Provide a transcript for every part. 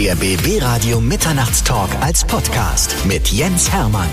Der BB Radio Mitternachtstalk als Podcast mit Jens Hermann.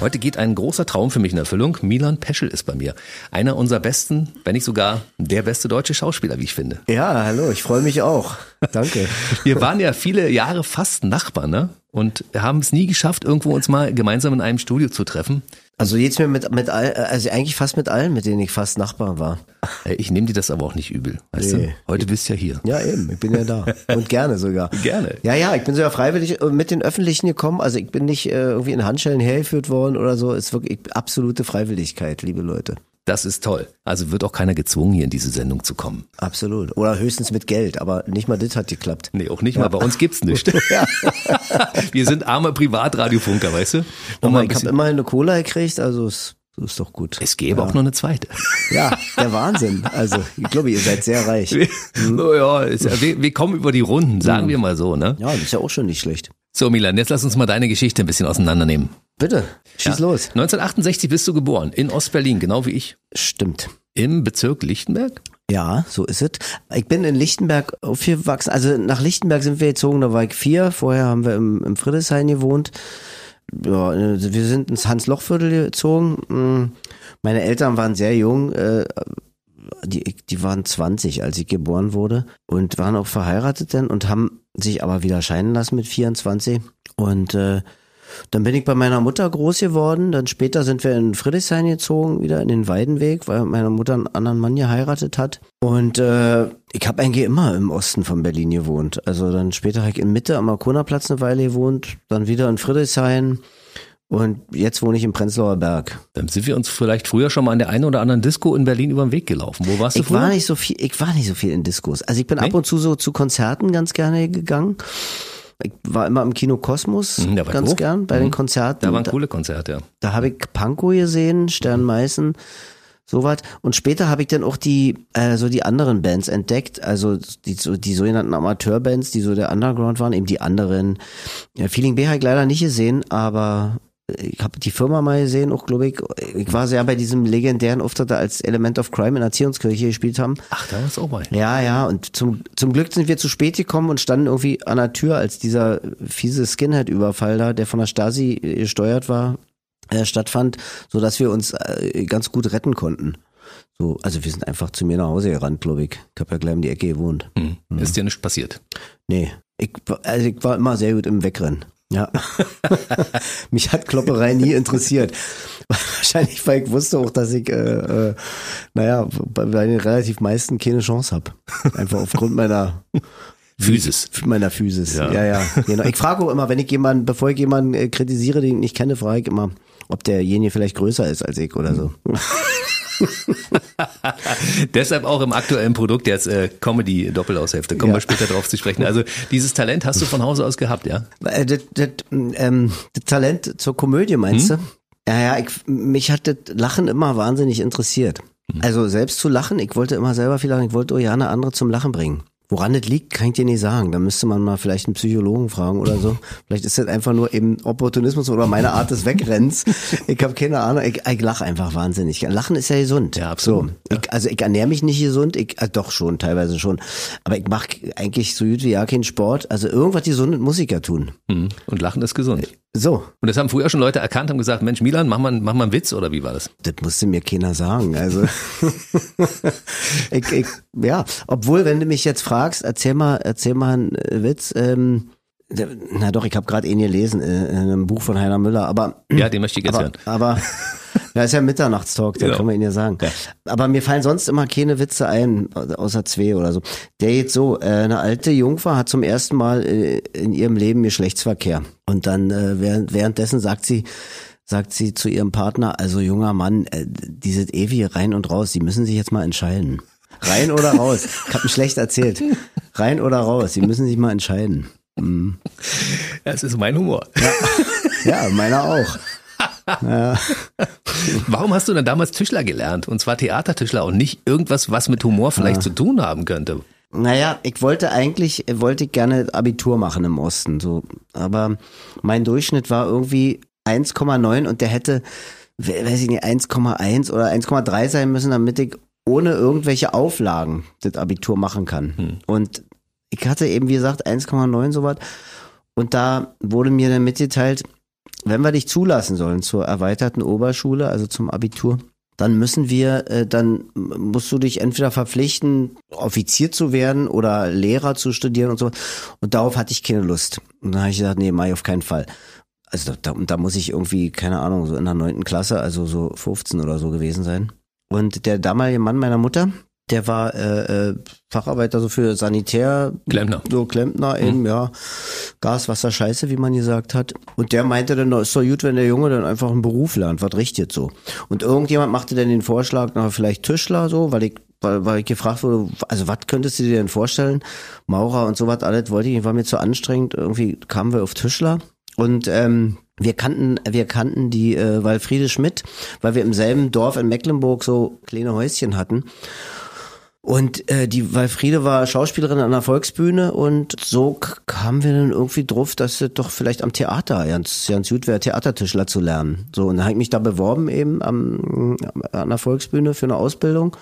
Heute geht ein großer Traum für mich in Erfüllung. Milan Peschel ist bei mir. Einer unserer besten, wenn nicht sogar der beste deutsche Schauspieler, wie ich finde. Ja, hallo, ich freue mich auch. Danke. Wir waren ja viele Jahre fast Nachbarn, ne? Und haben es nie geschafft, irgendwo uns mal gemeinsam in einem Studio zu treffen. Also jetzt mir mit, mit all, also eigentlich fast mit allen, mit denen ich fast Nachbar war. Ich nehme dir das aber auch nicht übel. Weißt Nee. du? Heute bist du ja hier. Ja, eben, ich bin ja da. Und gerne sogar. Gerne. Ja, ja, ich bin sogar freiwillig äh, mit den Öffentlichen gekommen. Also ich bin nicht äh, irgendwie in Handschellen hergeführt worden oder so. Es ist wirklich absolute Freiwilligkeit, liebe Leute. Das ist toll. Also wird auch keiner gezwungen, hier in diese Sendung zu kommen. Absolut. Oder höchstens mit Geld, aber nicht mal das hat geklappt. Nee, auch nicht mal. Bei uns gibt's nicht. Wir sind arme Privatradiofunker, weißt du? Und Aber mal ein ich habe immerhin eine Cola gekriegt, also es so ist doch gut. es gäbe auch noch eine zweite. Ja, der Wahnsinn. Also, ich glaube, ihr seid sehr reich. Oh ja, ist, wir, wir kommen über die Runden, sagen wir mal so, ne? Ja, das ist ja auch schon nicht schlecht. So, Milan, jetzt lass uns mal deine Geschichte ein bisschen auseinandernehmen. Bitte, schieß Ja. los. 1968 bist du geboren, in Ostberlin, genau wie ich. Stimmt. Im Bezirk Lichtenberg? Ja, so ist es. Ich bin in Lichtenberg aufgewachsen. Also nach Lichtenberg sind wir gezogen, da war ich vier. Vorher haben wir im, im Friedrichshain gewohnt. Ja, äh, wir sind ins Hans-Loch-Viertel gezogen. Mm, Meine Eltern waren sehr jung. äh, Die, die waren 20, als ich geboren wurde und waren auch verheiratet dann und haben sich aber wieder scheiden lassen mit 24. Und äh, dann bin ich bei meiner Mutter groß geworden. Dann später sind wir in Friedrichshain gezogen, wieder in den Weidenweg, weil meine Mutter einen anderen Mann geheiratet hat. Und äh, ich habe eigentlich immer im Osten von Berlin gewohnt. Also dann später habe ich in Mitte am Markona-Platz eine Weile gewohnt, dann wieder in Friedrichshain. Und jetzt wohne ich im Prenzlauer Berg. Dann sind wir uns vielleicht früher schon mal an der einen oder anderen Disco in Berlin über den Weg gelaufen. Wo warst du Ich früher? war nicht so viel, ich war nicht so viel in Diskos. Also ich bin Nee? ab und zu so zu Konzerten ganz gerne gegangen. Ich war immer im Kino Kosmos Mhm, ganz hoch. gern bei den Konzerten. da waren coole Konzerte, ja. Da habe ich Pankow gesehen, Stern Meißen, sowas. Und später habe ich dann auch die, äh, so die anderen Bands entdeckt, also die, so, die sogenannten Amateurbands, die so der Underground waren, eben die anderen. Ja, Feeling B habe ich leider nicht gesehen, aber ich habe die Firma mal gesehen, auch glaube ich. Ich war sehr bei diesem legendären Auftritt, da als Element of Crime in Erziehungskirche gespielt haben. Ach, da warst du auch bei. Ja, ja, und zum, zum Glück sind wir zu spät gekommen und standen irgendwie an der Tür, als dieser fiese Skinhead-Überfall da, der von der Stasi gesteuert war, äh, stattfand, so dass wir uns äh, ganz gut retten konnten. So, also wir sind einfach zu mir nach Hause gerannt, glaube ich. Ich habe ja gleich um die Ecke gewohnt. Hm. Ist dir nichts passiert. Nee, ich, war- also ich war immer sehr gut im Wegrennen. Ja. Mich hat Klopperei nie interessiert. Wahrscheinlich, weil ich wusste auch, dass ich, äh, äh, naja, bei, den relativ meisten keine Chance habe. Einfach aufgrund meiner Physis. meiner Physis. Ja. Ja, ja. Genau. Ich frage auch immer, wenn ich jemanden, bevor ich jemanden äh, kritisiere, den ich nicht kenne, frage ich immer, ob derjenige vielleicht größer ist als ich oder so. Deshalb auch im aktuellen Produkt jetzt äh, Comedy-Doppelaushälfte. Kommen Ja. wir später drauf zu sprechen. Also dieses Talent hast du von Hause aus gehabt, ja? Äh, Das, das, ähm, das Talent zur Komödie meinst Hm? du? Ja, ja, ich, mich hat das Lachen immer wahnsinnig interessiert. Hm. Also selbst zu lachen, ich wollte immer selber viel lachen, ich wollte eine andere zum Lachen bringen. Woran das liegt, kann ich dir nicht sagen. Da müsste man mal vielleicht einen Psychologen fragen oder so. Vielleicht ist das einfach nur eben Opportunismus oder meine Art des Wegrenns. Ich habe keine Ahnung. Ich, ich lache einfach wahnsinnig. Lachen ist ja gesund. Ja, absolut. So. Ich, also ich ernähre mich nicht gesund. Ich, äh, doch schon, teilweise schon. Aber ich mache eigentlich so gut wie ja keinen Sport. Also irgendwas gesund muss ich ja tun. Hm. Und Lachen ist gesund. So, Und das haben früher schon Leute erkannt und gesagt, Mensch, Milan, mach mal, mach mal einen Witz oder wie war das? das musste mir keiner sagen. Also ich, ich, ja, obwohl, wenn du mich jetzt fragst, erzähl mal, erzähl mal einen äh, Witz. Ähm, na doch, ich habe gerade ihn gelesen äh, in einem Buch von Heiner Müller, aber Ja, den möchte ich jetzt aber, hören. aber ja, ist ja Mitternachtstalk, da Genau. kann man ihn ja sagen. Aber mir fallen sonst immer keine Witze ein, außer zwei oder so. Der geht so, äh, eine alte Jungfer hat zum ersten Mal äh, in ihrem Leben Geschlechtsverkehr. Und dann äh, während, währenddessen sagt sie, sagt sie zu ihrem Partner, also junger Mann, äh, dieses ewige rein und raus, Sie müssen sich jetzt mal entscheiden. Rein oder raus? Ich habe schlecht erzählt. Rein oder raus? Sie müssen sich mal entscheiden. Mhm. Ja, es ist mein Humor. Ja, meiner auch. Warum hast du denn damals Tischler gelernt? Und zwar Theatertischler und nicht irgendwas, was mit Humor vielleicht zu tun haben könnte? Naja, ich wollte eigentlich, wollte ich gerne Abitur machen im Osten, so. Aber mein Durchschnitt war irgendwie 1,9 und der hätte, we- weiß ich nicht, 1,1 oder 1,3 sein müssen, damit ich ohne irgendwelche Auflagen das Abitur machen kann. Hm. Und ich hatte eben, wie gesagt, 1,9 sowas. Und da wurde mir dann mitgeteilt, wenn wir dich zulassen sollen zur erweiterten Oberschule, also zum Abitur, dann müssen wir, äh, dann musst du dich entweder verpflichten, Offizier zu werden oder Lehrer zu studieren und so. Und darauf hatte ich keine Lust. Und dann habe ich gesagt, nee, mach ich auf keinen Fall. Also da, da muss ich irgendwie, keine Ahnung, so in der neunten Klasse, also so 15 oder so gewesen sein. Und der damalige Mann meiner Mutter, der war äh, äh, Facharbeiter so für Sanitär, Klempner. so Klempner eben, ja, Gas, Wasser, Scheiße, wie man gesagt hat. Und der meinte dann, ist doch gut, wenn der Junge dann einfach einen Beruf lernt, was richtet so. Und irgendjemand machte dann den Vorschlag, na, vielleicht Tischler so, weil ich weil, weil ich gefragt wurde, also was könntest du dir denn vorstellen? Maurer und sowas alles wollte ich, war mir zu anstrengend. Irgendwie kamen wir auf Tischler und ähm, wir kannten, wir kannten die äh, Walfriede Schmidt, weil wir im selben Dorf in Mecklenburg so kleine Häuschen hatten. Und äh, die Walfriede war Schauspielerin an der Volksbühne und so kamen wir dann irgendwie drauf, dass es doch vielleicht am Theater ganz, ganz gut wäre, Theatertischler zu lernen. So, und dann habe ich mich da beworben eben am, an der Volksbühne für eine Ausbildung.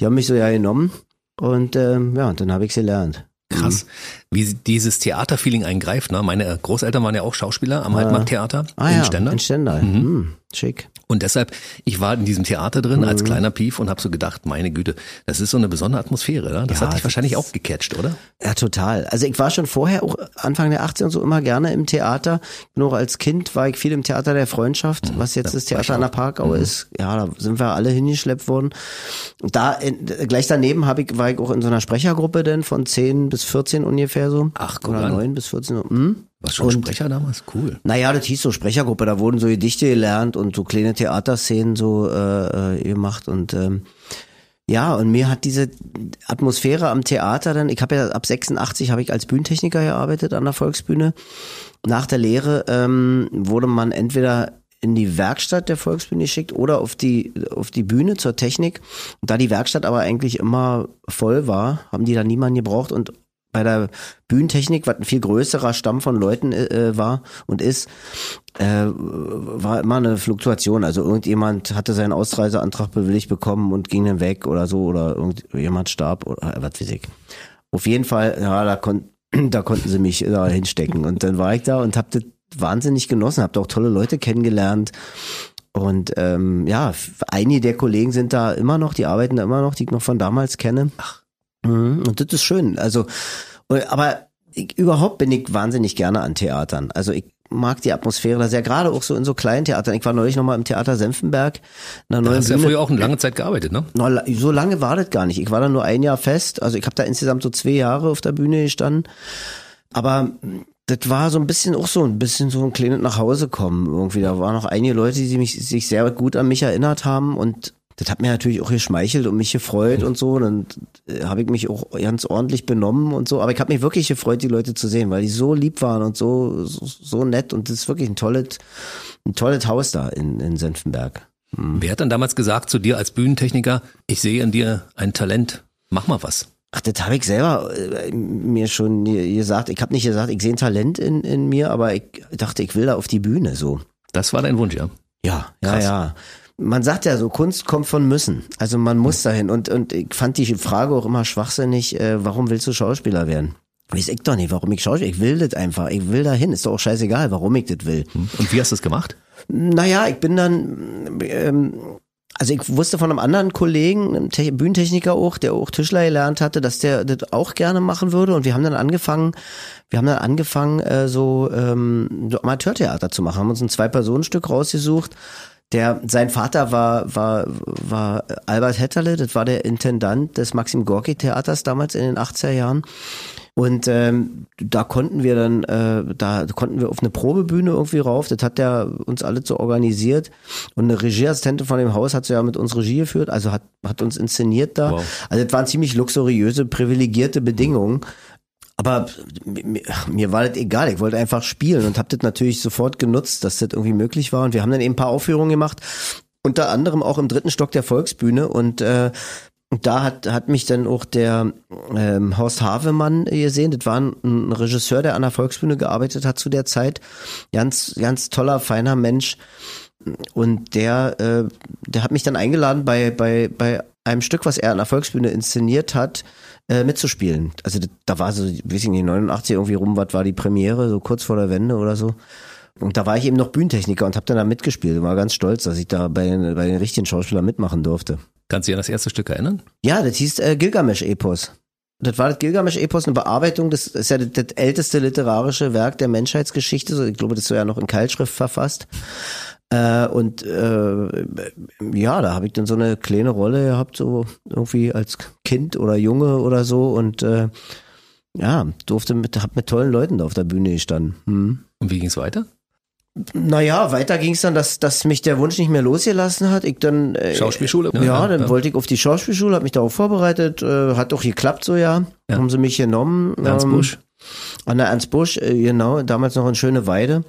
Die haben mich so ja genommen und ähm, ja, dann habe ich gelernt. Krass. Wie dieses Theaterfeeling eingreift. Ne? Meine Großeltern waren ja auch Schauspieler am Altmarkttheater Ah in ja, Stendal. in Stendal. Hm, schick. Und deshalb, ich war in diesem Theater drin Mhm. als kleiner Pief und habe so gedacht, meine Güte, das ist so eine besondere Atmosphäre. Ne? Das Ja, hat dich wahrscheinlich auch gecatcht, oder? Ja, total. Also ich war schon vorher, auch Anfang der 80er und so, immer gerne im Theater. Nur als Kind war ich viel im Theater der Freundschaft, was jetzt da das Theater an der. Parkau ist. Ja, da sind wir alle hingeschleppt worden. Und da, in, gleich daneben hab ich, war ich auch in so einer Sprechergruppe denn von 10 bis 14 ungefähr so. Ach, guck Oder an. 9 bis 14. Hm? Warst schon Und- Sprecher damals? Cool. Naja, das hieß so Sprechergruppe, da wurden so Gedichte gelernt und so kleine Theaterszenen so äh, äh, gemacht und ähm, ja, und mir hat diese Atmosphäre am Theater dann, ich habe ja ab 86 habe ich als Bühnentechniker gearbeitet an der Volksbühne. Nach der Lehre ähm, wurde man entweder in die Werkstatt der Volksbühne geschickt oder auf die auf die Bühne zur Technik. Und da die Werkstatt aber eigentlich immer voll war, haben die da niemanden gebraucht und bei der Bühnentechnik, was ein viel größerer Stamm von Leuten äh, war und ist, äh, war immer eine Fluktuation. Also irgendjemand hatte seinen Ausreiseantrag bewilligt bekommen und ging dann weg oder so oder irgendjemand starb oder was weiß ich. Auf jeden Fall, ja, da, kon da konnten sie mich da hinstecken und dann war ich da und hab das wahnsinnig genossen, hab da auch tolle Leute kennengelernt. Und ähm, ja, einige der Kollegen sind da immer noch, die arbeiten da immer noch, die ich noch von damals kenne. Ach. Und das ist schön. Also, aber ich, überhaupt bin ich wahnsinnig gerne an Theatern. Also ich mag die Atmosphäre da sehr, gerade auch so in so kleinen Theatern. Ich war neulich nochmal im Theater Senfenberg. Da hast du ja früher auch eine lange Zeit gearbeitet, ne? So lange war das gar nicht. Ich war da nur ein Jahr fest. Also ich habe da insgesamt so zwei Jahre auf der Bühne gestanden. Aber das war so ein bisschen auch so ein bisschen so ein kleines nach Hause kommen irgendwie. Da waren noch einige Leute, die mich, sich sehr gut an mich erinnert haben und das hat mir natürlich auch geschmeichelt und mich gefreut und so. Und dann äh, habe ich mich auch ganz ordentlich benommen und so. Aber ich habe mich wirklich gefreut, die Leute zu sehen, weil die so lieb waren und so, so, so nett. Und das ist wirklich ein tolles, ein tolles Haus da in, in Senfenberg. Wer hat dann damals gesagt zu dir als Bühnentechniker, ich sehe in dir ein Talent, mach mal was? Ach, das habe ich selber äh, mir schon ge- gesagt. Ich habe nicht gesagt, ich sehe ein Talent in, in mir, aber ich dachte, ich will da auf die Bühne so. Das war dein Wunsch, ja? Ja, ja, Krass. ja. Man sagt ja so, Kunst kommt von müssen. Also man muss dahin. Und, und ich fand die Frage auch immer schwachsinnig, äh, warum willst du Schauspieler werden? Weiß ich doch nicht, warum ich Schauspieler, ich will das einfach, ich will dahin. Ist doch auch scheißegal, warum ich das will. Und wie hast du es gemacht? Naja, ich bin dann, ähm, also ich wusste von einem anderen Kollegen, einem Te Bühnentechniker auch, der auch Tischler gelernt hatte, dass der das auch gerne machen würde. Und wir haben dann angefangen, wir haben dann angefangen, äh, so, ähm, so Amateurtheater zu machen. Haben uns ein Zwei-Personen-Stück rausgesucht. Der, sein Vater war, war, war Albert Hetterle, das war der Intendant des Maxim Gorki Theaters damals in den 80er Jahren. Und ähm, da konnten wir dann, äh, da konnten wir auf eine Probebühne irgendwie rauf. Das hat der uns alle so organisiert. Und eine Regieassistentin von dem Haus hat so ja mit uns Regie geführt, also hat, hat uns inszeniert da. Wow. Also das waren ziemlich luxuriöse, privilegierte Bedingungen. Aber mir, mir war das egal, ich wollte einfach spielen und habe das natürlich sofort genutzt, dass das irgendwie möglich war. Und wir haben dann eben ein paar Aufführungen gemacht, unter anderem auch im dritten Stock der Volksbühne. Und äh, da hat, hat mich dann auch der ähm, Horst Havemann gesehen. Das war ein, ein Regisseur, der an der Volksbühne gearbeitet hat zu der Zeit. Ganz, ganz toller, feiner Mensch. Und der, äh, der hat mich dann eingeladen bei, bei, bei einem Stück, was er an der Volksbühne inszeniert hat, äh, mitzuspielen. Also da war so, weiß ich nicht, 89 irgendwie rum, was war die Premiere, so kurz vor der Wende oder so. Und da war ich eben noch Bühnentechniker und habe dann da mitgespielt und war ganz stolz, dass ich da bei, den- bei den richtigen Schauspielern mitmachen durfte. Kannst du dich an das erste Stück erinnern? Ja, das hieß äh, Gilgamesch-Epos. Das war das Gilgamesch-Epos, eine Bearbeitung, das ist ja das, das älteste literarische Werk der Menschheitsgeschichte. So, Ich glaube, das ist ja noch in Keilschrift verfasst. Äh, und äh, ja, da habe ich dann so eine kleine Rolle gehabt, so irgendwie als Kind oder Junge oder so. Und äh, ja, durfte mit, hab mit tollen Leuten da auf der Bühne gestanden. Hm. Und wie ging's weiter? Naja, weiter ging es dann, dass, dass mich der Wunsch nicht mehr losgelassen hat. Ich dann äh, Schauspielschule? Ja, dann wollte ich auf die Schauspielschule, habe mich darauf vorbereitet, äh, hat auch geklappt so ja. Ja. Haben sie mich genommen. Ernst ähm, Busch. An der Ernst Busch, äh, genau, damals noch in Schöneweide.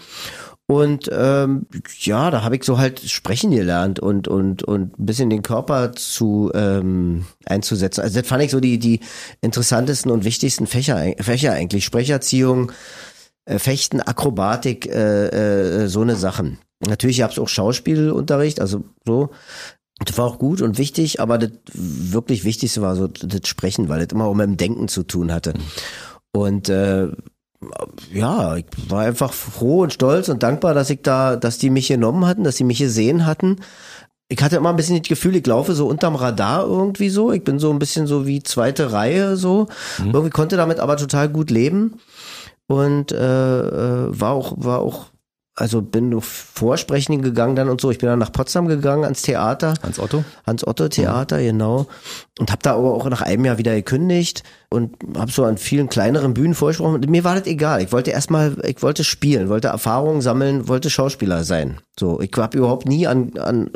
Und ähm, ja, da habe ich so halt sprechen gelernt und und und ein bisschen den Körper zu ähm, einzusetzen. Also das fand ich so die die interessantesten und wichtigsten Fächer Fächer eigentlich Sprecherziehung, äh, Fechten, Akrobatik, äh, äh, so eine Sachen. Natürlich gab es auch Schauspielunterricht, also so. Das war auch gut und wichtig, aber das wirklich Wichtigste war so das Sprechen, weil das immer auch mit dem Denken zu tun hatte. Und äh, ja, ich war einfach froh und stolz und dankbar, dass ich da, dass die mich genommen hatten, dass sie mich gesehen hatten. Ich hatte immer ein bisschen das Gefühl, ich laufe so unterm Radar irgendwie so. Ich bin so ein bisschen so wie zweite Reihe so. Irgendwie konnte damit aber total gut leben und äh, äh, war auch war auch also bin auf Vorsprechen gegangen dann und so. Ich bin dann nach Potsdam gegangen ans Theater. Hans Otto? Hans-Otto-Theater, genau. Und habe da aber auch nach einem Jahr wieder gekündigt und habe so an vielen kleineren Bühnen vorgesprochen. Mir war das egal. Ich wollte erstmal, ich wollte spielen, wollte Erfahrungen sammeln, wollte Schauspieler sein. So, ich habe überhaupt nie an, an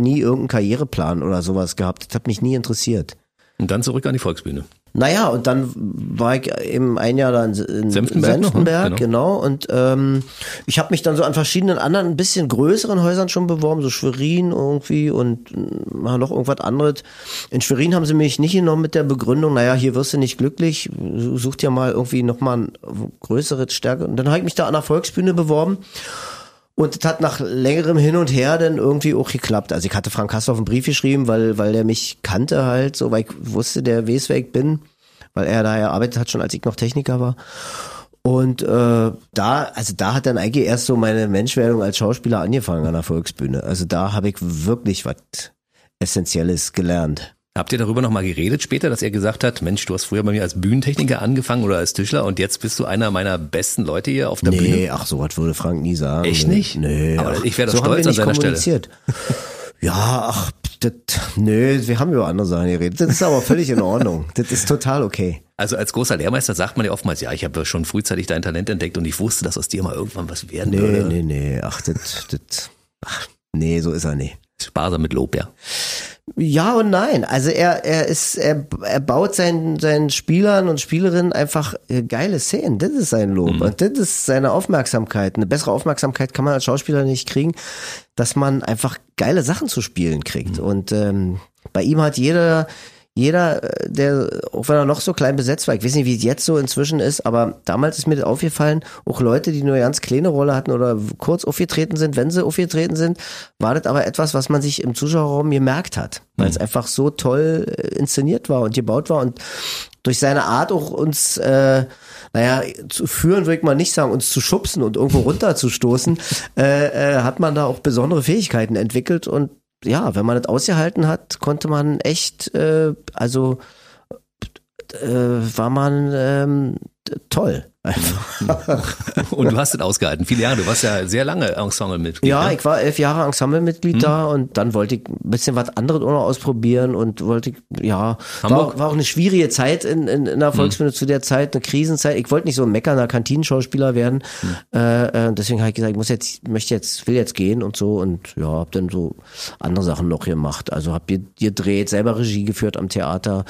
nie irgendeinen Karriereplan oder sowas gehabt. Das hat mich nie interessiert. Und dann zurück an die Volksbühne. Naja, und dann war ich eben ein Jahr da in, in Senftenberg noch, ne? Senftenberg, Genau. genau. Und ähm, ich habe mich dann so an verschiedenen anderen, ein bisschen größeren Häusern schon beworben, so Schwerin irgendwie und äh, noch irgendwas anderes. In Schwerin haben sie mich nicht genommen mit der Begründung, naja, hier wirst du nicht glücklich, such dir mal irgendwie nochmal ein größeres Stärke. Und dann habe ich mich da an der Volksbühne beworben. Und das hat nach längerem Hin und Her dann irgendwie auch geklappt. Also ich hatte Frank Kastorf einen Brief geschrieben, weil, weil der mich kannte halt, so, weil ich wusste, der weiß, wer ich bin, weil er da gearbeitet hat, schon als ich noch Techniker war. Und äh, da, also da hat dann eigentlich erst so meine Menschwerdung als Schauspieler angefangen an der Volksbühne. Also da habe ich wirklich was Essentielles gelernt. Habt ihr darüber nochmal geredet später, dass er gesagt hat, Mensch, du hast früher bei mir als Bühnentechniker angefangen oder als Tischler und jetzt bist du einer meiner besten Leute hier auf der Nee, Bühne? ach, so was würde Frank nie sagen. Echt nicht? Nee. Aber ach, ich wär doch so haben stolz an nicht seiner Stelle. kommuniziert. Ja, ach, das, nö, wir haben über andere Sachen geredet. Das ist aber völlig in Ordnung. Das ist total okay. Also als großer Lehrmeister sagt man ja oftmals, ja, ich habe schon frühzeitig dein Talent entdeckt und ich wusste, dass aus dir mal irgendwann was werden Nee, würde. nee, nee, ach, das, das, ach, nee, so ist er nicht. Sparsam mit Lob, ja. Ja und nein. Also er, er ist, er, er baut seinen, seinen Spielern und Spielerinnen einfach äh, geile Szenen. Das ist sein Lob. Und das ist seine Aufmerksamkeit. Eine bessere Aufmerksamkeit kann man als Schauspieler nicht kriegen, dass man einfach geile Sachen zu spielen kriegt. Und ähm, bei ihm hat jeder, jeder, äh, der, auch wenn er noch so klein besetzt war, ich weiß nicht, wie es jetzt so inzwischen ist, aber damals ist mir das aufgefallen, auch Leute, die nur eine ganz kleine Rolle hatten oder kurz aufgetreten sind, wenn sie aufgetreten sind, war das aber etwas, was man sich im Zuschauerraum gemerkt hat, weil es einfach so toll äh, inszeniert war und gebaut war und durch seine Art auch uns, äh, naja, zu führen würde ich mal nicht sagen, uns zu schubsen und irgendwo runterzustoßen, äh, äh, hat man da auch besondere Fähigkeiten entwickelt und ja, wenn man das ausgehalten hat, konnte man echt, äh, also äh, war man ähm, toll. Einfach. Und du hast es ausgehalten. Viele Jahre, du warst ja sehr lange Ensemble-Mitglied. Ja, ne? ich war elf Jahre Ensemblemitglied da und dann wollte ich ein bisschen was anderes auch noch ausprobieren und wollte ich, ja, war, war auch eine schwierige Zeit in, in, in der Volksbühne zu der Zeit, eine Krisenzeit. Ich wollte nicht so ein meckernder Kantinenschauspieler werden. Äh, äh, deswegen habe ich gesagt, ich muss jetzt, möchte jetzt, will jetzt gehen und so und ja, habe dann so andere Sachen noch gemacht. Also habe gedreht, selber Regie geführt am Theater,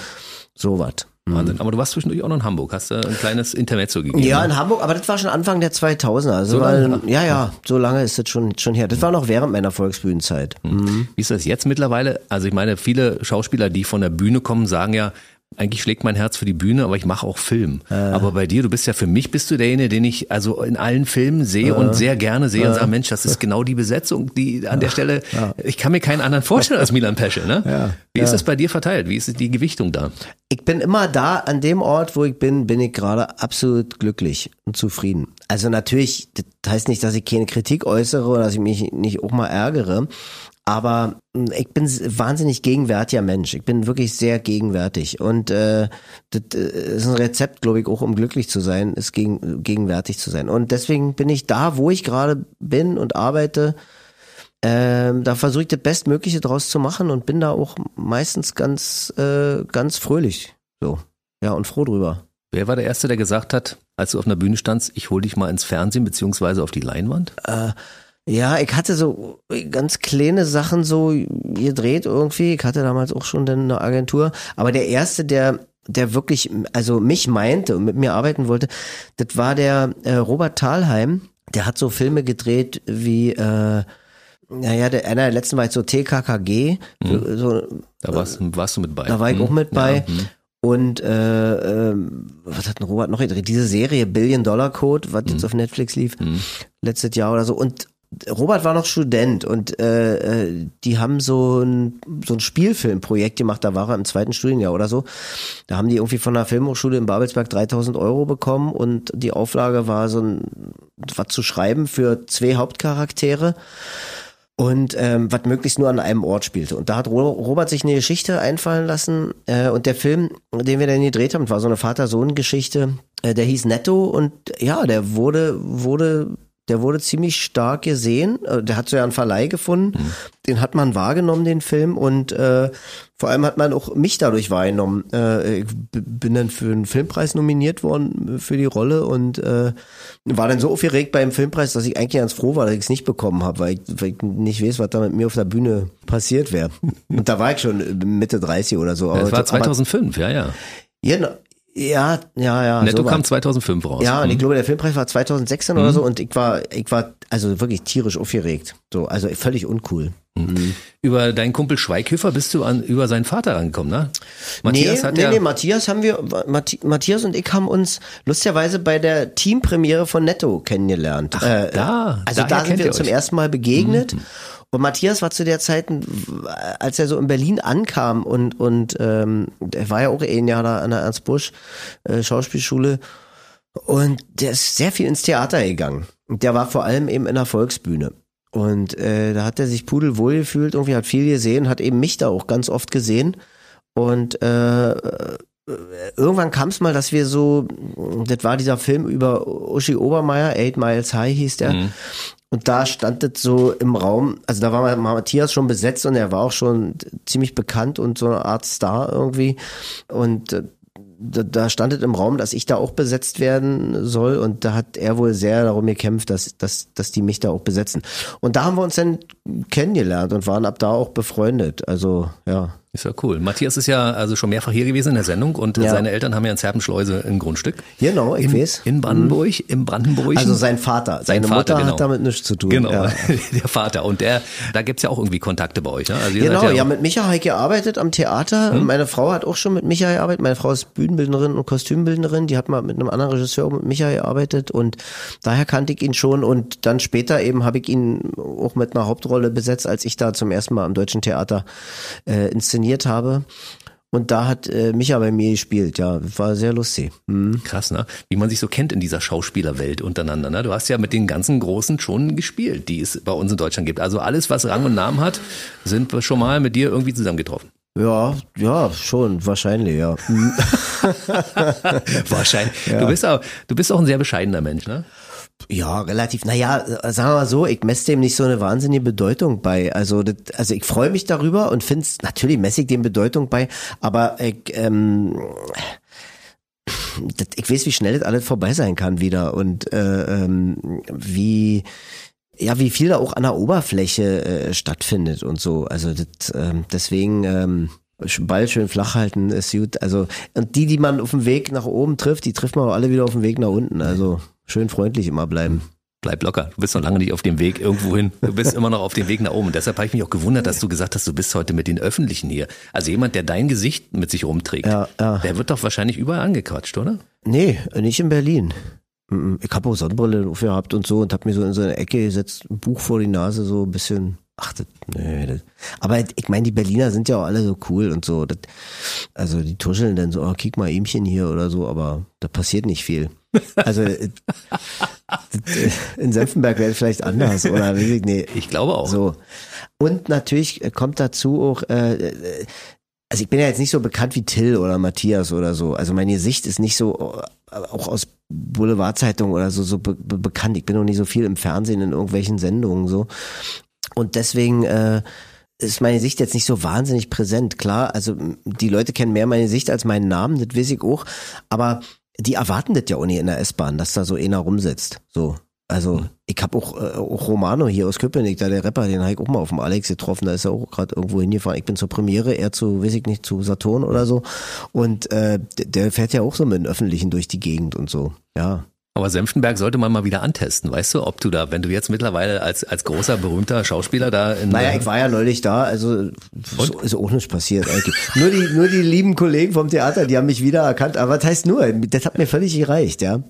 sowas. Wahnsinn. Aber du warst zwischendurch auch noch in Hamburg, hast du ein kleines Intermezzo gegeben. Ja, ne? in Hamburg, aber das war schon Anfang der 2000er. Also So weil, ja, ja, so lange ist das schon, schon her. Das war noch während meiner Volksbühnenzeit. Wie ist das jetzt mittlerweile? Also ich meine, viele Schauspieler, die von der Bühne kommen, sagen ja, eigentlich schlägt mein Herz für die Bühne, aber ich mache auch Film. Äh. Aber bei dir, du bist ja für mich bist du derjenige, den ich also in allen Filmen sehe äh. und sehr gerne sehe äh. und sage, Mensch, das ist genau die Besetzung, die an der Stelle, ja. ich kann mir keinen anderen vorstellen als Milan Pesce. Ne? Ja. Wie ist das bei dir verteilt? Wie ist die Gewichtung da? Ich bin immer da, an dem Ort, wo ich bin, bin ich gerade absolut glücklich und zufrieden. Also natürlich, das heißt nicht, dass ich keine Kritik äußere oder dass ich mich nicht auch mal ärgere, aber hm, ich bin wahnsinnig gegenwärtiger Mensch. Ich bin wirklich sehr gegenwärtig. Und äh, das äh, ist ein Rezept, glaube ich, auch um glücklich zu sein, ist gegen, gegenwärtig zu sein. Und deswegen bin ich da, wo ich gerade bin und arbeite. Ähm, da versuche ich das Bestmögliche draus zu machen und bin da auch meistens ganz, äh, ganz fröhlich. So. Ja, und froh drüber. Wer war der Erste, der gesagt hat, als du auf einer Bühne standst, ich hol dich mal ins Fernsehen beziehungsweise auf die Leinwand? Äh, ja, ich hatte so ganz kleine Sachen so gedreht irgendwie. Ich hatte damals auch schon eine Agentur. Aber der erste, der, der wirklich, also mich meinte und mit mir arbeiten wollte, das war der äh, Robert Thalheim. Der hat so Filme gedreht wie, äh, naja, der, einer der letzten war jetzt so TKKG. Mhm. So, da warst, warst, du mit bei. Da war ich mhm. auch mit bei. Ja, mhm. Und äh, äh, was hat denn Robert noch gedreht? Diese Serie Billion Dollar Code, was jetzt mhm. auf Netflix lief, mhm. letztes Jahr oder so. Und Robert war noch Student und äh, äh, die haben so ein, so ein Spielfilmprojekt gemacht, da war er im zweiten Studienjahr oder so. Da haben die irgendwie von der Filmhochschule in Babelsberg 3000 Euro bekommen und die Auflage war so ein, was zu schreiben für zwei Hauptcharaktere und ähm, was möglichst nur an einem Ort spielte. Und da hat Robert sich eine Geschichte einfallen lassen äh, und der Film, den wir dann gedreht haben, war so eine Vater-Sohn-Geschichte, äh, der hieß Netto und ja, der wurde, wurde der wurde ziemlich stark gesehen. Äh, der hat so ja einen Verleih gefunden. Mhm. Den hat man wahrgenommen, den Film. Und äh, vor allem hat man auch mich dadurch wahrgenommen. Äh, ich bin dann für einen Filmpreis nominiert worden äh, für die Rolle und äh, war dann so aufgeregt beim Filmpreis, dass ich eigentlich ganz froh war, dass ich es nicht bekommen habe, weil ich, weil ich nicht weiß, was da mit mir auf der Bühne passiert wäre. Und da war ich schon Mitte 30 oder so. das war 2005, aber, ja, ja. Genau, ja, ja, ja. Netto so kam 2005 raus. Ja, und ich mhm. glaube, der Filmpreis war 2016 mhm. oder so und ich war, ich war also wirklich tierisch aufgeregt. So, also völlig uncool. Mhm. Über deinen Kumpel Schweighöfer bist du an, über seinen Vater angekommen, ne? Matthias nee, hat nee, ja nee, Matthias haben wir, Matthias und ich haben uns lustigerweise bei der Teampremiere von Netto kennengelernt. Ach, äh, da, also da sind wir uns zum ersten Mal begegnet. Mhm. Und Matthias war zu der Zeit, als er so in Berlin ankam und, und ähm, er war ja auch ein Jahr da an der Ernst Busch äh, Schauspielschule und der ist sehr viel ins Theater gegangen. Und der war vor allem eben in der Volksbühne. Und äh, da hat er sich pudelwohl gefühlt, irgendwie hat viel gesehen, hat eben mich da auch ganz oft gesehen. Und äh, irgendwann kam es mal, dass wir so, das war dieser Film über Uschi Obermeier, Eight Miles High hieß der. Mhm. Und da stand es so im Raum, also da war Matthias schon besetzt und er war auch schon ziemlich bekannt und so eine Art Star irgendwie. Und äh, da stand es im Raum, dass ich da auch besetzt werden soll und da hat er wohl sehr darum gekämpft, dass, dass, dass die mich da auch besetzen. Und da haben wir uns dann kennengelernt und waren ab da auch befreundet. Also ja. Ist ja cool. Matthias ist ja also schon mehrfach hier gewesen in der Sendung und ja. seine Eltern haben ja in Zerpenschleuse ein Grundstück. Genau, ich in, weiß. In Brandenburg, mhm. im Brandenburg. Also sein Vater. Seine Vater, Mutter genau. hat damit nichts zu tun. Genau, ja. der Vater. Und der, da gibt's ja auch irgendwie Kontakte bei euch. Ne? Also genau, ja, ja, mit Micha habe ich gearbeitet am Theater. Hm? Meine Frau hat auch schon mit Micha gearbeitet. Meine Frau ist Bühnenbildnerin und Kostümbildnerin. Die hat mal mit einem anderen Regisseur mit Micha gearbeitet und daher kannte ich ihn schon. Und dann später eben habe ich ihn auch mit einer Hauptrolle besetzt, als ich da zum ersten Mal am Deutschen Theater äh, inszeniert habe. Und da hat äh, Micha bei mir gespielt, ja, war sehr lustig. Mhm. Krass, ne? Wie man sich so kennt in dieser Schauspielerwelt untereinander. Ne? Du hast ja mit den ganzen Großen schon gespielt, die es bei uns in Deutschland gibt. Also alles, was Rang und Namen hat, sind wir schon mal mit dir irgendwie zusammengetroffen. Ja, ja, schon, wahrscheinlich, ja. wahrscheinlich. Ja. Du bist auch, du bist auch ein sehr bescheidener Mensch, ne? Ja, relativ. Naja, sagen wir mal so, ich messe dem nicht so eine wahnsinnige Bedeutung bei. Also, das, also ich freue mich darüber und finde es, natürlich messe ich dem Bedeutung bei, aber ich, ähm, das, ich weiß, wie schnell das alles vorbei sein kann wieder und äh, ähm, wie ja, wie viel da auch an der Oberfläche äh, stattfindet und so. Also das, äh, deswegen ähm, Ball schön flach halten ist gut. Also und die, die man auf dem Weg nach oben trifft, die trifft man auch alle wieder auf dem Weg nach unten. Also schön freundlich immer bleiben. Bleib locker. Du bist noch lange nicht auf dem Weg irgendwo hin. Du bist immer noch auf dem Weg nach oben. Deshalb habe ich mich auch gewundert, dass du gesagt hast, du bist heute mit den Öffentlichen hier. Also jemand, der dein Gesicht mit sich rumträgt, Ja, ja. der wird doch wahrscheinlich überall angequatscht, oder? Nee, nicht in Berlin. Ich habe auch Sonnenbrille aufgehabt und so und habe mir so in so eine Ecke gesetzt, ein Buch vor die Nase, so ein bisschen. Ach, das, nee, das, aber ich meine, die Berliner sind ja auch alle so cool und so. Das, also die tuscheln dann so, oh, kick mal Ähmchen hier oder so, aber da passiert nicht viel. Also äh, in Senftenberg wäre es vielleicht anders oder weiß ich glaube auch. So. Und natürlich kommt dazu auch, äh, also ich bin ja jetzt nicht so bekannt wie Till oder Matthias oder so. Also mein Gesicht ist nicht so, äh, auch aus Boulevardzeitungen oder so, so be be bekannt. Ich bin noch nicht so viel im Fernsehen in irgendwelchen Sendungen so. Und deswegen äh, ist meine Sicht jetzt nicht so wahnsinnig präsent. Klar, also die Leute kennen mehr meine Sicht als meinen Namen, das weiß ich auch. Aber die erwarten das ja auch nicht in der S-Bahn, dass da so einer rumsitzt. So. Also ich habe auch, äh, auch Romano hier aus Köpenick, da der Rapper, den habe ich auch mal auf dem Alex getroffen, da ist er auch gerade irgendwo hingefahren. Ich bin zur Premiere, er zu, weiß ich nicht, zu Saturn oder so. Und äh, der fährt ja auch so mit den Öffentlichen durch die Gegend und so. Ja. Aber Senftenberg sollte man mal wieder antesten, weißt du, ob du da, wenn du jetzt mittlerweile als, als großer, berühmter Schauspieler da in Naja, ich war ja neulich da, also so ist auch nichts passiert eigentlich. nur die, nur die lieben Kollegen vom Theater, die haben mich wieder erkannt. Aber was heißt nur? Das hat mir völlig gereicht, ja.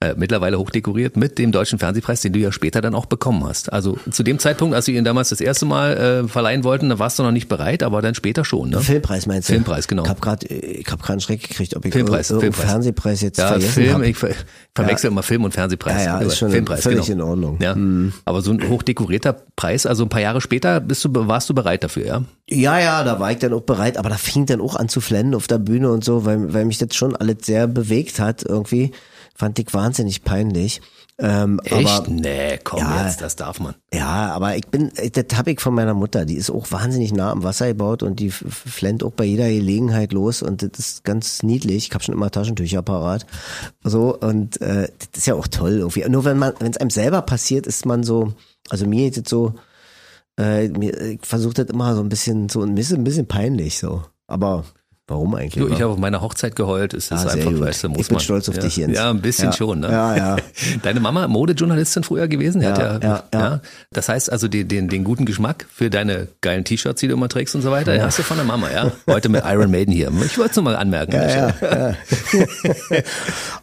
Äh, mittlerweile hochdekoriert mit dem Deutschen Fernsehpreis, den du ja später dann auch bekommen hast. Also zu dem Zeitpunkt, als sie ihn damals das erste Mal äh, verleihen wollten, da warst du noch nicht bereit, aber dann später schon, ne? Filmpreis meinst du? Filmpreis, genau. Ich habe gerade, ich habe gerade einen Schreck gekriegt, ob ich Filmpreis, irgendeinen Filmpreis. Fernsehpreis jetzt Ja, vergessen Film, habe. ich ver verwechsel immer Film und Fernsehpreis. Ja, ja, ist schon Filmpreis, völlig genau. in Ordnung. Ja, Mhm. aber so ein hochdekorierter Preis, also ein paar Jahre später bist du, warst du bereit dafür, ja? Ja, ja, da war ich dann auch bereit, aber da fing dann auch an zu flennen auf der Bühne und so, weil, weil mich das schon alles sehr bewegt hat irgendwie. Fand ich wahnsinnig peinlich. Ähm, Echt? Aber, nee, komm Ja. jetzt, das darf man. ja, aber ich bin, das hab ich von meiner Mutter, die ist auch wahnsinnig nah am Wasser gebaut und die flennt auch bei jeder Gelegenheit los und das ist ganz niedlich. Ich habe schon immer Taschentücher parat. So, und äh, das ist ja auch toll irgendwie. Nur wenn man, wenn es einem selber passiert, ist man so, also mir ist es so, äh, mir, ich versuche das immer so ein bisschen so ein bisschen, ein bisschen peinlich so. Aber warum eigentlich? Du, ich habe auf meiner Hochzeit geheult. Es ist Ah, sehr einfach, gut. weißt du, muss Ich bin man. stolz auf ja. dich, Jens. Ja, ein bisschen Ja. schon, ne? Ja, ja. Deine Mama, Modejournalistin früher gewesen? Ja, hat ja, ja. Das heißt also, den, den, den guten Geschmack für deine geilen T-Shirts, die du immer trägst und so weiter, hast du von der Mama, ja? Heute mit Iron Maiden hier. Ich wollte es nur mal anmerken. ja, ja.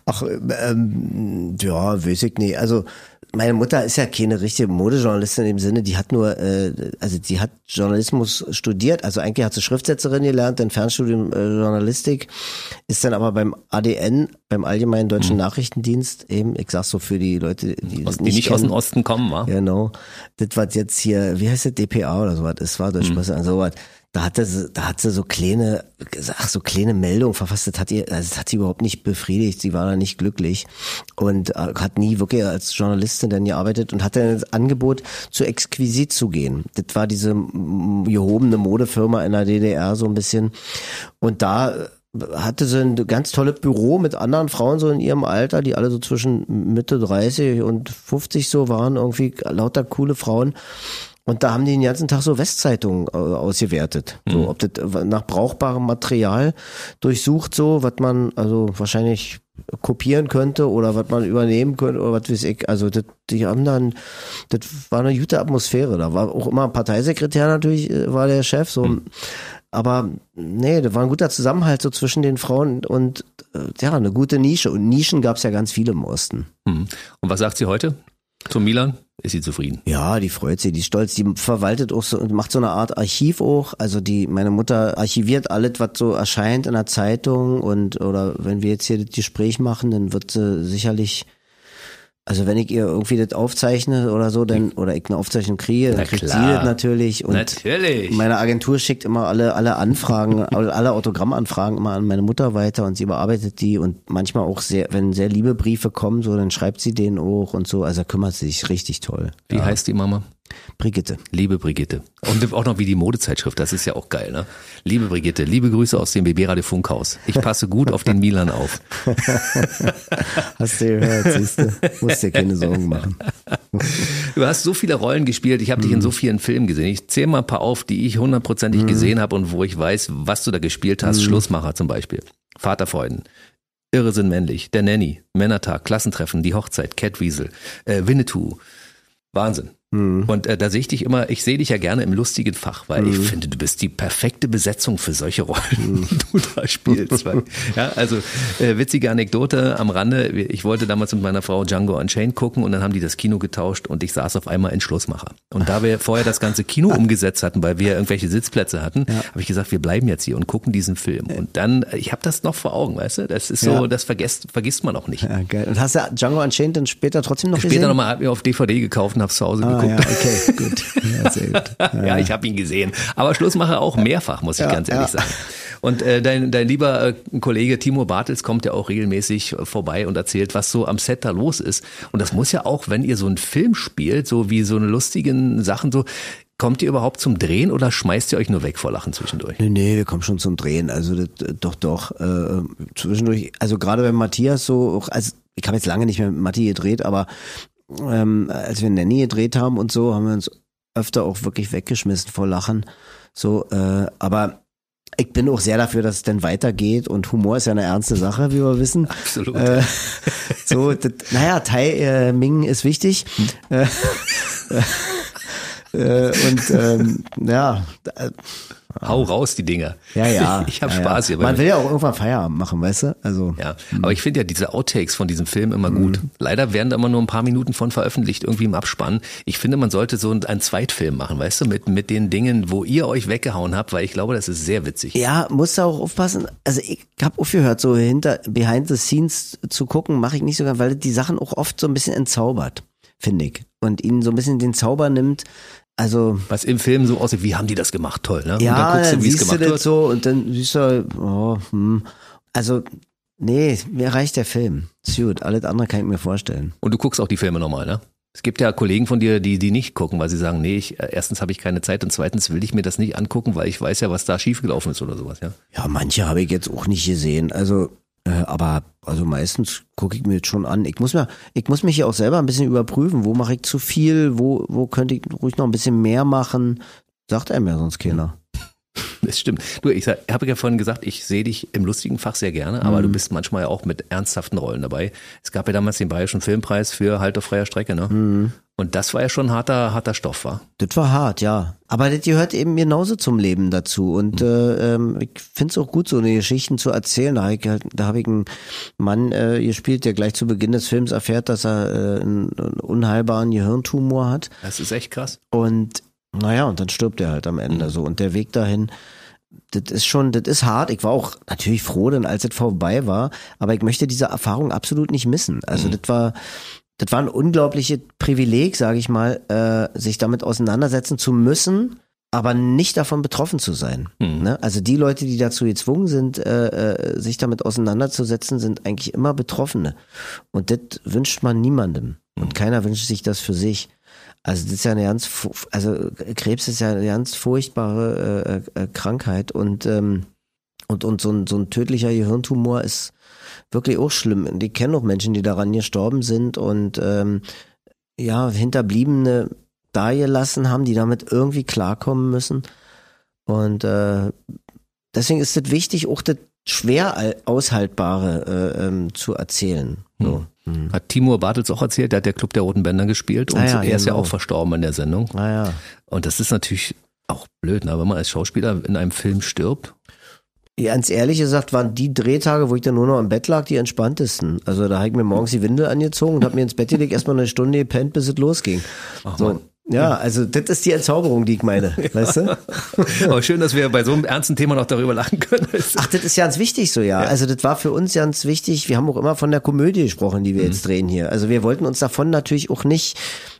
Ach, ähm, ja, weiß ich nicht. Also meine Mutter ist ja keine richtige Modejournalistin in dem Sinne, die hat nur, äh, also die hat Journalismus studiert, also eigentlich hat sie Schriftsetzerin gelernt, dann Fernstudium äh, Journalistik, ist dann aber beim ADN, beim Allgemeinen Deutschen Nachrichtendienst eben, ich sag's so für die Leute, die Aus, die nicht aus kennen. dem Osten kommen, wa? Genau. Das was jetzt hier, wie heißt das, DPA oder sowas, das war Deutsche Presse, so was. Da hatte sie, da hat sie so kleine, ach, so kleine Meldungen verfasst, das hat ihr, also das hat sie überhaupt nicht befriedigt, sie war da nicht glücklich und äh, hat nie wirklich als Journalistin dann gearbeitet und hatte das Angebot, zu Exquisit zu gehen. Das war diese gehobene Modefirma in der DDR so ein bisschen und da äh, hatte sie ein ganz tolles Büro mit anderen Frauen so in ihrem Alter, die alle so zwischen Mitte 30 und 50 so waren, irgendwie lauter coole Frauen. Und da haben die den ganzen Tag so Westzeitungen äh, ausgewertet. So, ob das äh, nach brauchbarem Material durchsucht, so, was man also wahrscheinlich kopieren könnte oder was man übernehmen könnte oder was weiß ich. Also das, die haben dann, das war eine gute Atmosphäre. Da war auch immer ein Parteisekretär natürlich, äh, war der Chef, so. Aber nee, da war ein guter Zusammenhalt so zwischen den Frauen und ja, eine gute Nische. Und Nischen gab es ja ganz viele im Osten. Hm. Und was sagt sie heute zu Milan? Ist sie zufrieden? Ja, die freut sich, die ist stolz, die verwaltet auch so und macht so eine Art Archiv auch. Also die, meine Mutter archiviert alles, was so erscheint in der Zeitung und oder wenn wir jetzt hier das Gespräch machen, dann wird sie sicherlich, also wenn ich ihr irgendwie das aufzeichne oder so, dann oder ich eine Aufzeichnung kriege, dann Na kriegt sie klar. das natürlich und Natürlich. meine Agentur schickt immer alle, alle Anfragen, alle Autogrammanfragen immer an meine Mutter weiter und sie überarbeitet die und manchmal auch sehr, wenn sehr liebe Briefe kommen, so, dann schreibt sie denen auch und so. Also kümmert sie sich richtig toll. Wie heißt die Mama? Brigitte. Liebe Brigitte. Und auch noch wie die Modezeitschrift, das ist ja auch geil, ne? Liebe Brigitte, liebe Grüße aus dem BB Radio Funkhaus. Ich passe gut auf den Milan auf. Hast du gehört, siehst du? Musst dir keine Sorgen machen. Du hast so viele Rollen gespielt, ich habe dich in so vielen Filmen gesehen. Ich zähle mal ein paar auf, die ich hundertprozentig gesehen habe und wo ich weiß, was du da gespielt hast. Schlussmacher zum Beispiel. Vaterfreuden. Irre sind männlich, der Nanny, Männertag, Klassentreffen, die Hochzeit, Catwiesel, äh, Winnetou. Wahnsinn. Mhm. Und äh, da sehe ich dich immer, ich sehe dich ja gerne im lustigen Fach, weil ich finde, du bist die perfekte Besetzung für solche Rollen, die du da spielst. Weil, ja, also äh, witzige Anekdote am Rande. Ich wollte damals mit meiner Frau Django Unchained gucken und dann haben die das Kino getauscht und ich saß auf einmal in Schlussmacher. Und da wir vorher das ganze Kino umgesetzt hatten, weil wir irgendwelche Sitzplätze hatten, habe ich gesagt, wir bleiben jetzt hier und gucken diesen Film. Und dann, äh, ich habe das noch vor Augen, weißt du? Das ist so, Ja. das vergisst, vergisst man auch nicht. Ja, geil. Und hast du Django Unchained dann später trotzdem noch Später gesehen? nochmal, hab mir auf DVD gekauft und hab's zu Hause Ah, geguckt. Ja, okay, gut. Ja, sehr gut. Ja, ich habe ihn gesehen. Aber Schlussmacher auch mehrfach, muss ich ganz ehrlich sagen. Und äh, dein, dein lieber äh, Kollege Timo Bartels kommt ja auch regelmäßig äh, vorbei und erzählt, was so am Set da los ist. Und das muss ja auch, wenn ihr so einen Film spielt, so wie so eine lustigen Sachen, so, kommt ihr überhaupt zum Drehen oder schmeißt ihr euch nur weg vor Lachen zwischendurch? Nee, nee, wir kommen schon zum Drehen. Also das, äh, doch, doch. Äh, zwischendurch, also gerade wenn Matthias so, also ich habe jetzt lange nicht mehr mit Matti gedreht, aber ähm, als wir Nanny gedreht haben und so, haben wir uns öfter auch wirklich weggeschmissen vor Lachen. So, äh, aber ich bin auch sehr dafür, dass es dann weitergeht und Humor ist ja eine ernste Sache, wie wir wissen. Absolut. Äh, so, das, naja, Tai äh, Ming ist wichtig. Äh, äh, und ähm, ja, Hau raus, die Dinger. ja, ja. Ich habe ja, Spaß hier. Man will ja auch irgendwann Feierabend machen, weißt du? Also, Ja, aber ich finde ja diese Outtakes von diesem Film immer gut. Leider werden da immer nur ein paar Minuten von veröffentlicht, irgendwie im Abspann. Ich finde, man sollte so einen Zweitfilm machen, weißt du, mit, mit den Dingen, wo ihr euch weggehauen habt, weil ich glaube, das ist sehr witzig. ja, musst du auch aufpassen. Also ich habe aufgehört, so hinter behind the scenes zu gucken, mache ich nicht sogar, weil die Sachen auch oft so ein bisschen entzaubert, finde ich. Und ihnen so ein bisschen den Zauber nimmt. Also Was im Film so aussieht, wie haben die das gemacht? Toll, ne? ja, und dann guckst du, wie es du gemacht das wird. so und dann siehst du, oh, hm. also nee, mir reicht der Film. Ist gut, alles andere kann ich mir vorstellen. Und du guckst auch die Filme nochmal, ne? Es gibt ja Kollegen von dir, die die nicht gucken, weil sie sagen, nee, ich, äh, erstens habe ich keine Zeit und zweitens will ich mir das nicht angucken, weil ich weiß ja, was da schiefgelaufen ist oder sowas, ja. Ja, manche habe ich jetzt auch nicht gesehen. Also, äh, aber also meistens gucke ich mir jetzt schon an. Ich muss mir, ich muss mich ja auch selber ein bisschen überprüfen. Wo mache ich zu viel? Wo, wo könnte ich ruhig noch ein bisschen mehr machen? Sagt einem ja sonst keiner. Das stimmt. Du, ich habe ja vorhin gesagt, ich sehe dich im lustigen Fach sehr gerne, aber du bist manchmal ja auch mit ernsthaften Rollen dabei. Es gab ja damals den Bayerischen Filmpreis für Halt auf freier Strecke, ne? Und das war ja schon harter, harter Stoff, war. Das war hart, ja. Aber das gehört eben genauso zum Leben dazu. Und äh, ähm, ich finde es auch gut, so eine Geschichten zu erzählen. Da habe ich, halt, da ich einen Mann äh, gespielt, der gleich zu Beginn des Films erfährt, dass er äh, einen, einen unheilbaren Gehirntumor hat. Das ist echt krass. Und naja, und dann stirbt er halt am Ende so. Und der Weg dahin, das ist schon, das ist hart. Ich war auch natürlich froh, denn als es vorbei war, aber ich möchte diese Erfahrung absolut nicht missen. Also das war, das war ein unglaubliches Privileg, sage ich mal, äh, sich damit auseinandersetzen zu müssen, aber nicht davon betroffen zu sein. Ne? Also die Leute, die dazu gezwungen sind, äh, äh, sich damit auseinanderzusetzen, sind eigentlich immer Betroffene. Und das wünscht man niemandem. Und keiner wünscht sich das für sich. Also das ist ja eine ganz, also Krebs ist ja eine ganz furchtbare äh, äh, Krankheit und ähm, und und so ein so ein tödlicher Gehirntumor ist wirklich auch schlimm. Und ich kenne auch Menschen, die daran gestorben sind und ähm, ja Hinterbliebene da gelassen haben, die damit irgendwie klarkommen müssen. Und äh, deswegen ist es wichtig, auch das schwer al- aushaltbare äh, ähm, zu erzählen. So. Hm. Hat Timur Bartels auch erzählt, der hat der Club der Roten Bänder gespielt und Ah ja, er ist ja genau. auch verstorben in der Sendung. Naja. Und das ist natürlich auch blöd, ne? wenn man als Schauspieler in einem Film stirbt. Ganz ehrlich gesagt waren die Drehtage, wo ich dann nur noch im Bett lag, die entspanntesten. Also da habe ich mir morgens die Windel angezogen und habe mir ins Bett gelegt, erstmal eine Stunde gepennt, bis es losging. so. Ja, also das ist die Entzauberung, die ich meine, weißt du? Aber schön, dass wir bei so einem ernsten Thema noch darüber lachen können. Ach, das ist ganz wichtig so, ja. Also das war für uns ganz wichtig. Wir haben auch immer von der Komödie gesprochen, die wir Mhm. jetzt drehen hier. Also wir wollten uns davon natürlich auch nicht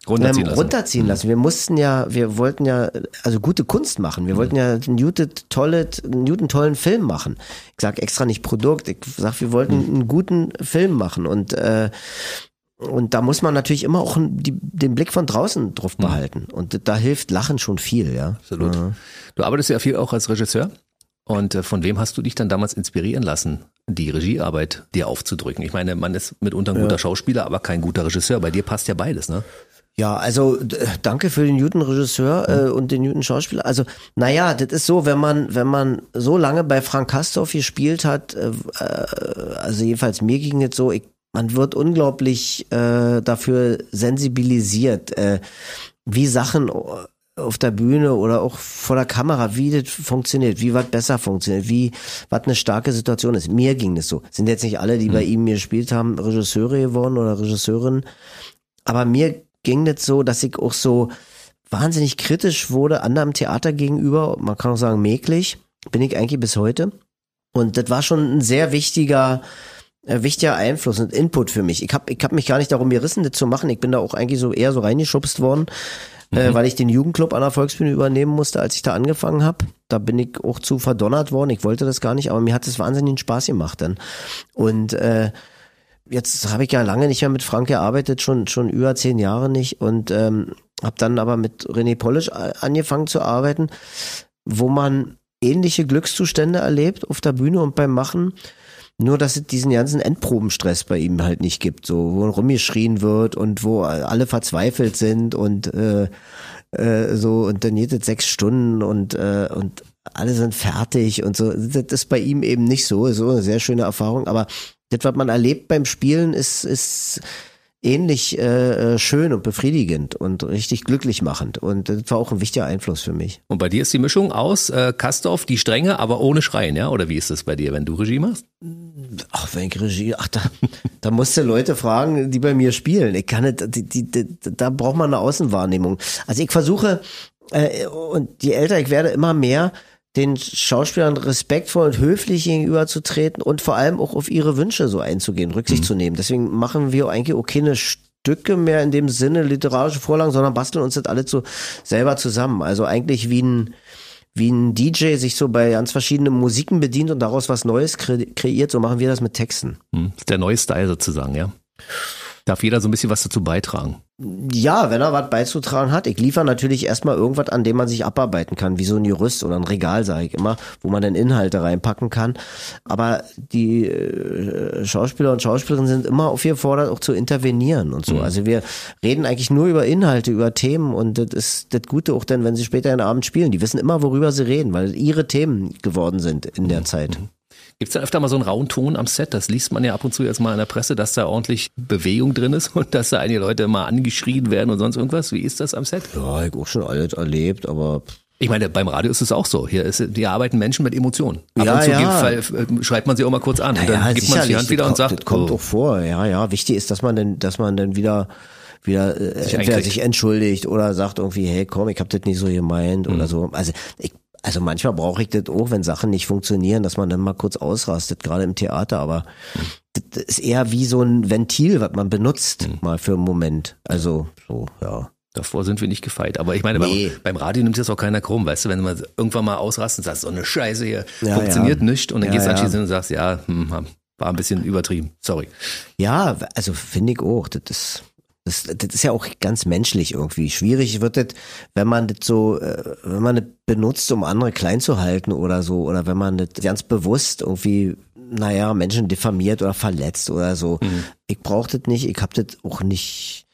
Runterziehen ähm, lassen. runterziehen lassen. Wir mussten ja, wir wollten ja, also gute Kunst machen. Mhm. Wir wollten ja einen guten, tolle, einen tollen Film machen. Ich sag extra nicht Produkt. Ich sag, wir wollten Mhm. einen guten Film machen und äh, und da muss man natürlich immer auch die, den Blick von draußen drauf behalten. Und da hilft Lachen schon viel, ja. Absolut. Du arbeitest ja viel auch als Regisseur. Und äh, von wem hast du dich dann damals inspirieren lassen, die Regiearbeit dir aufzudrücken? Ich meine, man ist mitunter ein guter Schauspieler, aber kein guter Regisseur. Bei dir passt ja beides, ne? Ja, also danke für den Newton-Regisseur äh, und den Newton-Schauspieler. Also, naja, das ist so, wenn man, wenn man so lange bei Frank Kastorf gespielt hat, äh, äh also jedenfalls mir ging es so, ich, man wird unglaublich äh, dafür sensibilisiert, äh, wie Sachen auf der Bühne oder auch vor der Kamera, wie das funktioniert, wie was besser funktioniert, wie was eine starke Situation ist. Mir ging das so. Sind jetzt nicht alle, die mhm. bei ihm gespielt haben, Regisseure geworden oder Regisseurinnen. Aber mir ging das so, dass ich auch so wahnsinnig kritisch wurde anderem Theater gegenüber. Man kann auch sagen, mäglich. Bin ich eigentlich bis heute. Und das war schon ein sehr wichtiger, äh, wichtiger Einfluss und Input für mich. Ich habe ich hab mich gar nicht darum gerissen, das zu machen. Ich bin da auch eigentlich so eher so reingeschubst worden, äh, mhm. äh, weil ich den Jugendclub an der Volksbühne übernehmen musste, als ich da angefangen habe. Da bin ich auch zu verdonnert worden. Ich wollte das gar nicht, aber mir hat es wahnsinnigen Spaß gemacht dann. Und äh, jetzt habe ich ja lange nicht mehr mit Frank gearbeitet, schon schon über zehn Jahre nicht und ähm, habe dann aber mit René Polisch angefangen zu arbeiten, wo man ähnliche Glückszustände erlebt auf der Bühne und beim Machen. Nur, dass es diesen ganzen Endprobenstress bei ihm halt nicht gibt, so wo rumgeschrien wird und wo alle verzweifelt sind und äh, äh, so und dann geht es sechs Stunden und äh, und alle sind fertig und so. Das ist bei ihm eben nicht so. So eine sehr schöne Erfahrung, aber das, was man erlebt beim Spielen, ist, ist ähnlich äh, äh, schön und befriedigend und richtig glücklich machend. Und das war auch ein wichtiger Einfluss für mich. Und bei dir ist die Mischung aus äh, Kastorf, die Strenge, aber ohne Schreien, ja? Oder wie ist das bei dir, wenn du Regie machst? Ach, wenn ich Regie, ach, da, da musst du Leute fragen, die bei mir spielen. Ich kann nicht, die, die, die, da braucht man eine Außenwahrnehmung. Also ich versuche, äh, und je älter ich werde, immer mehr den Schauspielern respektvoll und höflich gegenüberzutreten und vor allem auch auf ihre Wünsche so einzugehen, Rücksicht mhm. zu nehmen. Deswegen machen wir eigentlich auch keine Stücke mehr in dem Sinne literarische Vorlagen, sondern basteln uns das alle so selber zusammen. Also eigentlich wie ein, wie ein DJ sich so bei ganz verschiedenen Musiken bedient und daraus was Neues kre kreiert, so machen wir das mit Texten. Mhm. Der neue Style sozusagen, ja. Darf jeder so ein bisschen was dazu beitragen? Ja, wenn er was beizutragen hat. Ich liefere natürlich erstmal irgendwas, an dem man sich abarbeiten kann, wie so ein Jurist oder ein Regal, sage ich immer, wo man dann Inhalte reinpacken kann. Aber die äh, Schauspieler und Schauspielerinnen sind immer aufgefordert, auch zu intervenieren und so. Mhm. Also wir reden eigentlich nur über Inhalte, über Themen und das ist das Gute auch dann, wenn sie später in den Abend spielen. Die wissen immer, worüber sie reden, weil ihre Themen geworden sind in der mhm. Zeit. Mhm. Gibt es da öfter mal so einen rauen Ton am Set? Das liest man ja ab und zu jetzt mal in der Presse, dass da ordentlich Bewegung drin ist und dass da einige Leute mal angeschrien werden und sonst irgendwas. Wie ist das am Set? Ja, ich auch schon alles erlebt, aber ich meine, beim Radio ist es auch so. Hier, ist, hier arbeiten Menschen mit Emotionen. Ab ja, und zu ja. gibt, äh, schreibt man sie auch mal kurz an. Und dann gibt man die Hand wieder und sagt. Das kommt oh. doch vor, ja, ja. Wichtig ist, dass man dann, dass man dann wieder wieder äh, sich, entweder sich entschuldigt oder sagt irgendwie, hey komm, ich hab das nicht so gemeint mhm. oder so. Also ich also manchmal brauche ich das auch, wenn Sachen nicht funktionieren, dass man dann mal kurz ausrastet, gerade im Theater, aber mhm. das ist eher wie so ein Ventil, was man benutzt, mhm. mal für einen Moment. Also so, ja. Davor sind wir nicht gefeit. Aber ich meine, nee. beim, beim, Radio nimmt das auch keiner krumm, weißt du, wenn du mal irgendwann mal ausrastet und sagst, so eine Scheiße hier, ja, funktioniert ja. nicht und dann ja, gehst du anschließend und sagst, ja, hm, war ein bisschen übertrieben, sorry. Ja, also finde ich auch, das ist das, das ist ja auch ganz menschlich irgendwie. Schwierig wird das, wenn man das so, äh, wenn man das benutzt, um andere klein zu halten oder so, oder wenn man das ganz bewusst irgendwie, naja, Menschen diffamiert oder verletzt oder so. Mhm. Ich brauche das nicht, ich hab das auch nicht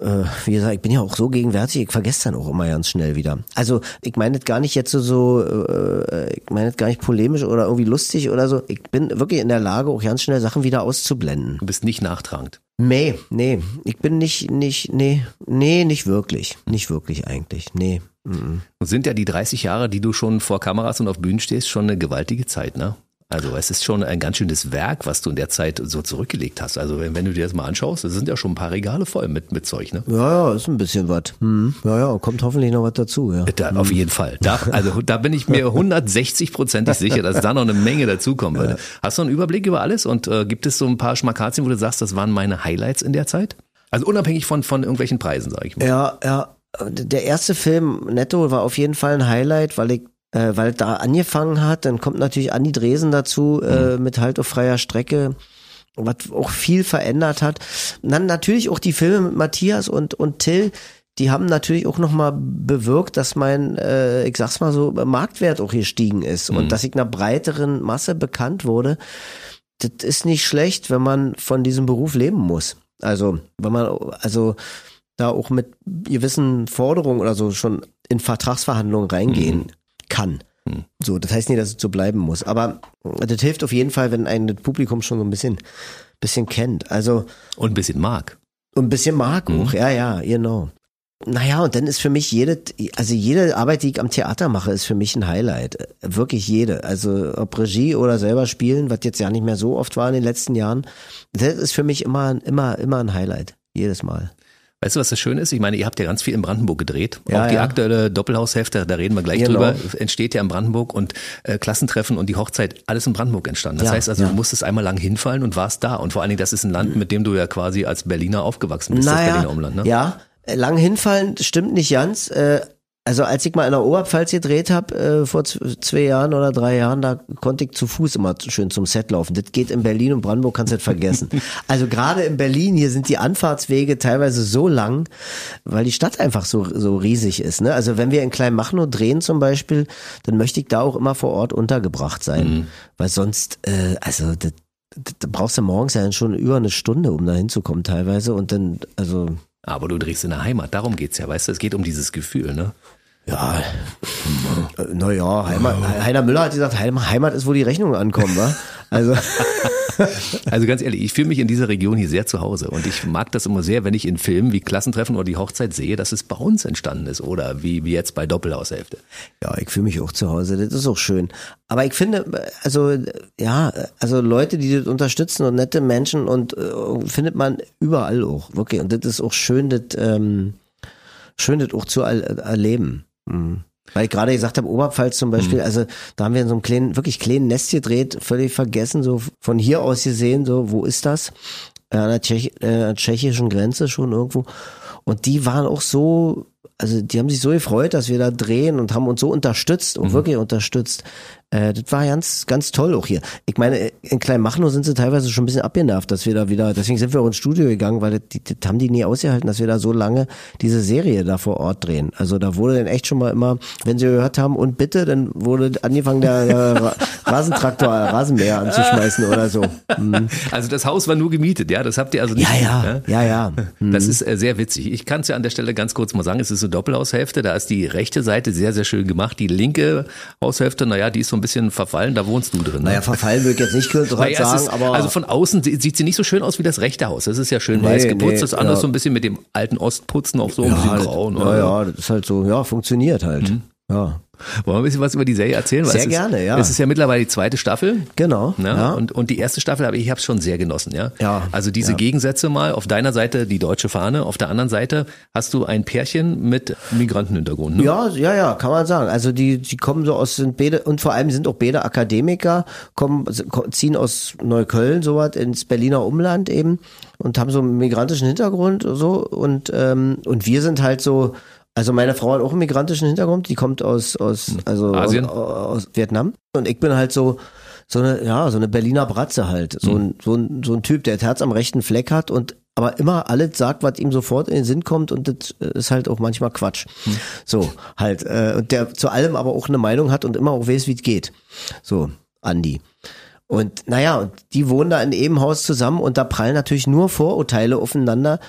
äh, wie gesagt, ich bin ja auch so gegenwärtig, ich vergesse dann auch immer ganz schnell wieder. Also ich meine das gar nicht jetzt so, so äh, ich meine das gar nicht polemisch oder irgendwie lustig oder so. Ich bin wirklich in der Lage, auch ganz schnell Sachen wieder auszublenden. Du bist nicht nachtragend. Nee, nee, ich bin nicht, nicht, nee, nee, nicht wirklich. Nicht wirklich eigentlich, nee. Und sind ja die 30 Jahre, die du schon vor Kameras und auf Bühnen stehst, schon eine gewaltige Zeit, ne? Also es ist schon ein ganz schönes Werk, was du in der Zeit so zurückgelegt hast. Also wenn, wenn du dir das mal anschaust, es sind ja schon ein paar Regale voll mit, mit Zeug, ne? Ja, ja, ist ein bisschen was. Hm. Ja, ja, kommt hoffentlich noch was dazu, ja. Da, auf jeden Fall. Da, also da bin ich mir 160 prozentig sicher, dass da noch eine Menge dazukommen würde. Ja. Hast du einen Überblick über alles und äh, gibt es so ein paar Schmakazien, wo du sagst, das waren meine Highlights in der Zeit? Also unabhängig von, von irgendwelchen Preisen, sage ich mal. Ja, ja. Der erste Film Netto war auf jeden Fall ein Highlight, weil ich äh, weil da angefangen hat. Dann kommt natürlich Anni Dresen dazu äh, mhm. mit Halt auf freier Strecke was auch viel verändert hat. Und dann natürlich auch die Filme mit Matthias und, und Till, die haben natürlich auch nochmal bewirkt, dass mein, äh, ich sag's mal so, Marktwert auch gestiegen ist mhm. und dass ich einer breiteren Masse bekannt wurde. Das ist nicht schlecht, wenn man von diesem Beruf leben muss. Also, wenn man, also da auch mit gewissen Forderungen oder so schon in Vertragsverhandlungen reingehen mhm. Kann. So, das heißt nicht, dass es so bleiben muss. Aber das hilft auf jeden Fall, wenn ein das Publikum schon so ein bisschen, bisschen kennt. Also. Und ein bisschen mag. Und ein bisschen mag mhm. auch, ja, ja, genau. Naja, und dann ist für mich jede, also jede Arbeit, die ich am Theater mache, ist für mich ein Highlight. Wirklich jede. Also ob Regie oder selber spielen, was jetzt ja nicht mehr so oft war in den letzten Jahren, das ist für mich immer, immer, immer ein Highlight. Jedes Mal. Weißt du, was das Schöne ist? Ich meine, ihr habt ja ganz viel in Brandenburg gedreht. Ja, auch die ja. aktuelle Doppelhaushälfte, da reden wir gleich genau. drüber, entsteht ja in Brandenburg und äh, Klassentreffen und die Hochzeit, alles in Brandenburg entstanden. Das ja, heißt also, du musstest einmal lang hinfallen und warst da. Und vor allen Dingen, das ist ein Land, mit dem du ja quasi als Berliner aufgewachsen bist, naja, das Berliner Umland. Ne? Ja, lang hinfallen stimmt nicht ganz. Äh, also als ich mal in der Oberpfalz gedreht habe, äh, vor zwei Jahren oder drei Jahren, da konnte ich zu Fuß immer schön zum Set laufen. Das geht in Berlin und Brandenburg, kannst du nicht vergessen. also gerade in Berlin, hier sind die Anfahrtswege teilweise so lang, weil die Stadt einfach so, so riesig ist. Ne? Also wenn wir in Kleinmachnow drehen zum Beispiel, dann möchte ich da auch immer vor Ort untergebracht sein. Mhm. Weil sonst, äh, also das, da brauchst du morgens ja schon über eine Stunde, um da hinzukommen teilweise. Und dann, also aber du drehst in der Heimat, darum geht's ja, weißt du, es geht um dieses Gefühl, ne? Ja, naja, Heimat, Heiner Müller hat gesagt, Heimat ist, wo die Rechnungen ankommen, wa? Also. also ganz ehrlich, ich fühle mich in dieser Region hier sehr zu Hause und ich mag das immer sehr, wenn ich in Filmen wie Klassentreffen oder die Hochzeit sehe, dass es bei uns entstanden ist oder wie, wie jetzt bei Doppelhaushälfte. Ja, ich fühle mich auch zu Hause, das ist auch schön. Aber ich finde, also, ja, also Leute, die das unterstützen und nette Menschen und äh, findet man überall auch, wirklich. Und das ist auch schön, das, ähm, schön, das auch zu erleben. Mhm. Weil ich gerade gesagt habe, Oberpfalz zum Beispiel, mhm. also da haben wir in so einem kleinen, wirklich kleinen Nest gedreht, völlig vergessen, so von hier aus gesehen, so, wo ist das? An der, Tschech, äh, tschechischen Grenze schon irgendwo. Und die waren auch so, also die haben sich so gefreut, dass wir da drehen und haben uns so unterstützt und mhm. wirklich unterstützt. Äh, das war ganz, ganz toll auch hier. Ich meine, in Kleinmachnow sind sie teilweise schon ein bisschen abgenervt, dass wir da wieder, deswegen sind wir auch ins Studio gegangen, weil das, das haben die nie ausgehalten, dass wir da so lange diese Serie da vor Ort drehen. Also da wurde dann echt schon mal immer, wenn sie gehört haben, und bitte, dann wurde angefangen, der, der Rasentraktor, Rasenmäher anzuschmeißen oder so. Mhm. Also das Haus war nur gemietet, ja? Das habt ihr also nicht. Ja, ja, ne? ja, ja. Mhm. Das ist äh, sehr witzig. Ich kann es ja an der Stelle ganz kurz mal sagen, es ist eine Doppelhaushälfte, da ist die rechte Seite sehr, sehr schön gemacht. Die linke Haushälfte, naja, die ist so ein bisschen verfallen, da wohnst du drin. Ne? Naja, verfallen würde ich jetzt nicht direkt naja, sagen, ist, aber. Also von außen sieht sie nicht so schön aus wie das rechte Haus. Das ist ja schön nee, weiß geputzt, nee, das andere ja. so ein bisschen mit dem alten Ostputzen auch so ein bisschen braun. Ja, ja, das ist halt so, ja, funktioniert halt. Mhm. Ja. Wollen wir ein bisschen was über die Serie erzählen? Sehr ist, gerne, ja. Es ist ja mittlerweile die zweite Staffel. Genau. Ne? Ja. Und, und die erste Staffel, aber ich habe es schon sehr genossen, ja. Ja. Also diese ja. Gegensätze mal, auf deiner Seite die deutsche Fahne, auf der anderen Seite hast du ein Pärchen mit Migrantenhintergrund. Ne? Ja, ja, ja, kann man sagen. Also die, die kommen so aus, sind beide, und vor allem sind auch beide Akademiker, kommen, ziehen aus Neukölln, sowas, ins Berliner Umland eben und haben so einen migrantischen Hintergrund so und, ähm, und wir sind halt so, also meine Frau hat auch einen migrantischen Hintergrund, die kommt aus, aus, also Asien? Aus, aus Vietnam. Und ich bin halt so, so eine, ja, so eine Berliner Bratze halt. So, mhm. ein, so, ein, so ein Typ, der das Herz am rechten Fleck hat und aber immer alles sagt, was ihm sofort in den Sinn kommt und das ist halt auch manchmal Quatsch. Mhm. So, halt. Äh, und der zu allem aber auch eine Meinung hat und immer auch weiß, wie es geht. So, Andi. Und naja, und die wohnen da in eben Haus zusammen und da prallen natürlich nur Vorurteile aufeinander,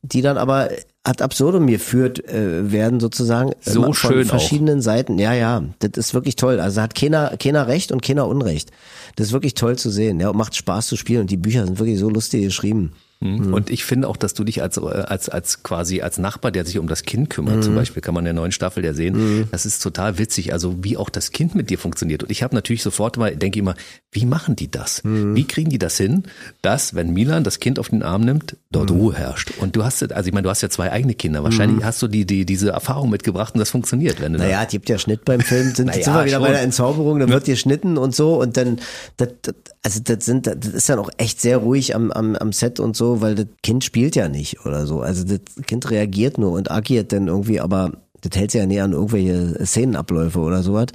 die dann aber ad absurdum geführt äh, werden sozusagen so von schön verschiedenen auch. Seiten. Ja, ja, das ist wirklich toll. Also hat keiner keiner recht und keiner Unrecht. Das ist wirklich toll zu sehen. Ja, und macht Spaß zu spielen und die Bücher sind wirklich so lustig geschrieben. Mhm. Und ich finde auch, dass du dich als, äh, als, als quasi als Nachbar, der sich um das Kind kümmert, mhm. zum Beispiel, kann man in der neuen Staffel ja sehen, mhm. das ist total witzig, also wie auch das Kind mit dir funktioniert. Und ich habe natürlich sofort mal, denke immer, wie machen die das? Mhm. Wie kriegen die das hin, dass, wenn Milan das Kind auf den Arm nimmt, dort mhm. Ruhe herrscht? Und du hast, also ich meine, du hast ja zwei eigene Kinder, wahrscheinlich mhm. hast du die, die, diese Erfahrung mitgebracht und das funktioniert. Wenn du naja, es gibt ja Schnitt beim Film, sind, naja, sind wir wieder schon. bei der Entzauberung, dann wird geschnitten und so und dann, das, das, also das sind, das ist dann auch echt sehr ruhig am, am, am Set und so, weil das Kind spielt ja nicht oder so. Also das Kind reagiert nur und agiert dann irgendwie, aber das hält sich ja näher an irgendwelche Szenenabläufe oder sowas.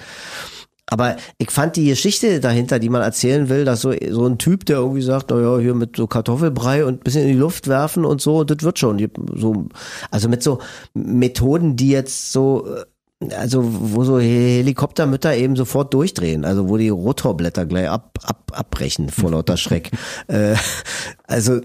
Aber ich fand die Geschichte dahinter, die man erzählen will, dass so, so ein Typ, der irgendwie sagt, na ja, hier mit so Kartoffelbrei und ein bisschen in die Luft werfen und so, das wird schon. So, also mit so Methoden, die jetzt so also wo so Helikoptermütter eben sofort durchdrehen, also wo die Rotorblätter gleich ab, ab, abbrechen vor lauter Schreck. äh, Also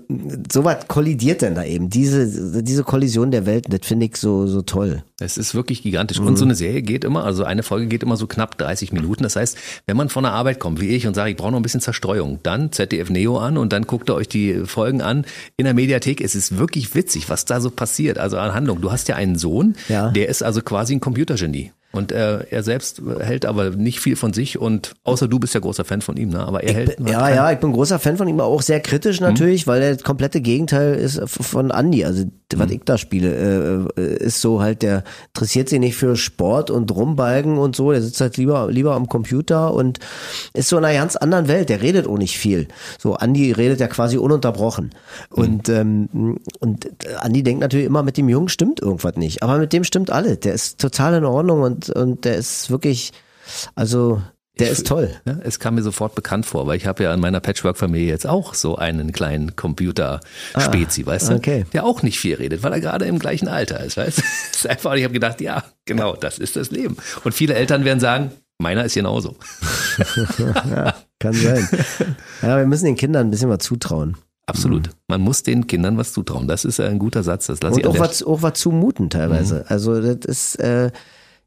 sowas kollidiert denn da eben. Diese, diese Kollision der Welten, das finde ich so, so toll. Es ist wirklich gigantisch. Und so eine Serie geht immer, also eine Folge geht immer so knapp 30 Minuten. Das heißt, wenn man von der Arbeit kommt, wie ich, und sagt, ich brauche noch ein bisschen Zerstreuung, dann ZDF Neo an und dann guckt ihr euch die Folgen an in der Mediathek. Es ist wirklich witzig, was da so passiert. Also an Handlung. Du hast ja einen Sohn, Ja. der ist also quasi ein Computergenie. Und äh, er selbst hält aber nicht viel von sich und außer du bist ja großer Fan von ihm, ne? Aber er hält Ja, hat ja, ich bin großer Fan von ihm, aber auch sehr kritisch natürlich, weil er das komplette Gegenteil ist von Andy. Also was ich da spiele, äh, ist so halt, der interessiert sich nicht für Sport und Rumbalgen und so, der sitzt halt lieber, lieber am Computer und ist so in einer ganz anderen Welt, der redet auch nicht viel. So, Andy redet ja quasi ununterbrochen. Und, ähm, und Andy denkt natürlich immer, mit dem Jungen stimmt irgendwas nicht. Aber mit dem stimmt alles. Der ist total in Ordnung und, und der ist wirklich, also, der ist toll. Ja, es kam mir sofort bekannt vor, weil ich habe ja in meiner Patchwork-Familie jetzt auch so einen kleinen Computer-Spezi, weißt du, Ah, okay. der auch nicht viel redet, weil er gerade im gleichen Alter ist, weißt du. Ist einfach, ich habe gedacht, ja, genau, das ist das Leben. Und viele Eltern werden sagen, meiner ist genauso. Kann sein. Ja, wir müssen den Kindern ein bisschen was zutrauen. Absolut. Man muss den Kindern was zutrauen. Das ist ein guter Satz. Das lasse Und ich auch was, auch was zumuten teilweise. Also das ist, äh,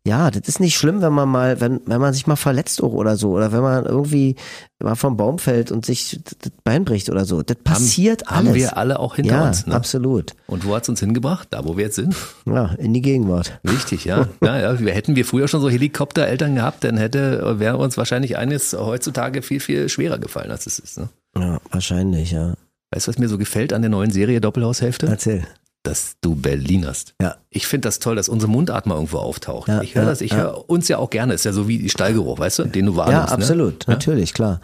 ja, das ist nicht schlimm, wenn man mal, wenn, wenn man sich mal verletzt oder so. Oder wenn man irgendwie mal vom Baum fällt und sich das Bein bricht oder so. Das passiert haben alles. wir alle auch hinter ja, uns. Ne? absolut. Und wo hat's uns hingebracht? Da, wo wir jetzt sind. Ja, in die Gegenwart. Wichtig, ja. ja, ja. Wir hätten wir früher schon so Helikoptereltern gehabt, dann hätte wäre uns wahrscheinlich eines heutzutage viel viel schwerer gefallen, als es ist. Ne? Ja, wahrscheinlich, ja. Weißt du, was mir so gefällt an der neuen Serie Doppelhaushälfte? Erzähl. Dass du Berlinerst. Ja. Ich finde das toll, dass unsere Mundart mal irgendwo auftaucht. Ja, ich höre ja, das, ich ja. höre uns ja auch gerne. Ist ja so wie die Stallgeruch, weißt du, den du wahrnimmst. Ja, absolut, Ne? natürlich, klar.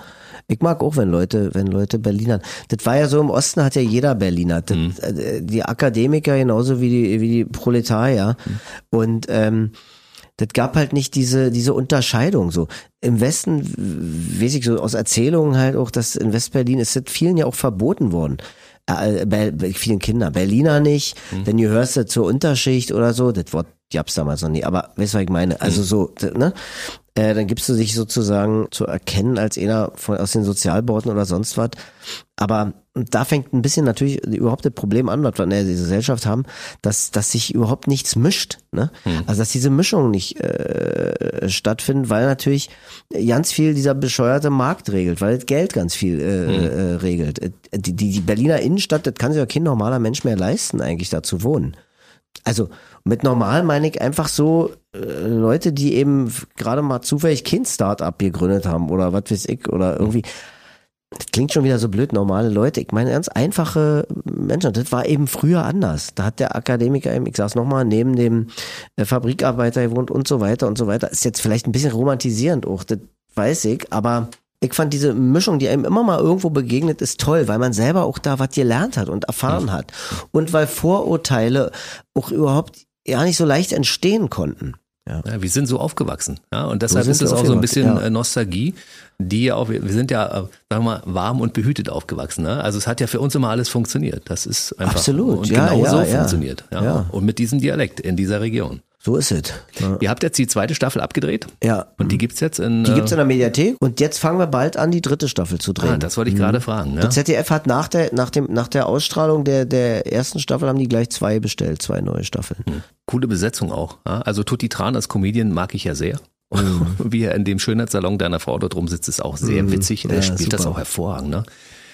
Ich mag auch, wenn Leute, wenn Leute Berlinern. Das war ja so im Osten hat ja jeder Berliner. Das, Mhm. äh, Die Akademiker genauso wie die, wie die Proletarier. Mhm. Und ähm, das gab halt nicht diese, diese Unterscheidung so. Im Westen, weiß ich so aus Erzählungen halt auch, dass in Westberlin ist das vielen ja auch verboten worden. Äh, vielen Kinder. Berliner nicht. Mhm. Wenn du hörst, das zur Unterschicht oder so, das Wort gab's damals noch nie. Aber weißt du, was ich meine? Also so, d- ne? Äh, dann gibst du dich sozusagen zu erkennen als einer von, aus den Sozialbauten oder sonst was. Aber da fängt ein bisschen natürlich überhaupt das Problem an, was wir in der Gesellschaft haben, dass, dass sich überhaupt nichts mischt. Ne? Also dass diese Mischung nicht äh, stattfindet, weil natürlich ganz viel dieser bescheuerte Markt regelt, weil das Geld ganz viel äh, äh, regelt. Die, die, die Berliner Innenstadt, das kann sich ja kein normaler Mensch mehr leisten, eigentlich da zu wohnen. Also mit normal meine ich einfach so äh, Leute, die eben gerade mal zufällig kein Start-up gegründet haben oder was weiß ich oder irgendwie. Das klingt schon wieder so blöd, normale Leute. Ich meine ganz einfache Menschen. Das war eben früher anders. Da hat der Akademiker eben, ich sag's nochmal, neben dem äh, Fabrikarbeiter gewohnt und so weiter und so weiter. Ist jetzt vielleicht ein bisschen romantisierend auch, das weiß ich, aber ich fand diese Mischung, die einem immer mal irgendwo begegnet, ist toll, weil man selber auch da was gelernt hat und erfahren hat. Und weil Vorurteile auch überhaupt ja nicht so leicht entstehen konnten. Ja. Ja, wir sind so aufgewachsen. Ja, und deshalb sind ist es auch so ein bisschen ja. äh, Nostalgie, die ja auch, wir sind ja, äh, sagen wir mal, warm und behütet aufgewachsen. Ne? Also es hat ja für uns immer alles funktioniert. Das ist einfach Absolut, und ja, genau ja, so ja. funktioniert. Ja. Ja. Und mit diesem Dialekt in dieser Region. So ist es. Ja. Ihr habt jetzt die zweite Staffel abgedreht ja. und die gibt's jetzt in. Die gibt's äh, in der Mediathek und jetzt fangen wir bald an, die dritte Staffel zu drehen. ah, das wollte ich gerade fragen. Ne? Das ZDF hat nach der, nach dem, nach der Ausstrahlung der, der ersten Staffel haben die gleich zwei bestellt, zwei neue Staffeln. Coole Besetzung auch. Ja? Also Tutti Tran als Comedian mag ich ja sehr. Mhm. Wie er in dem Schönheitssalon deiner Frau dort rumsitzt, ist auch sehr witzig. Er Ja, spielt das super. auch hervorragend. Ne?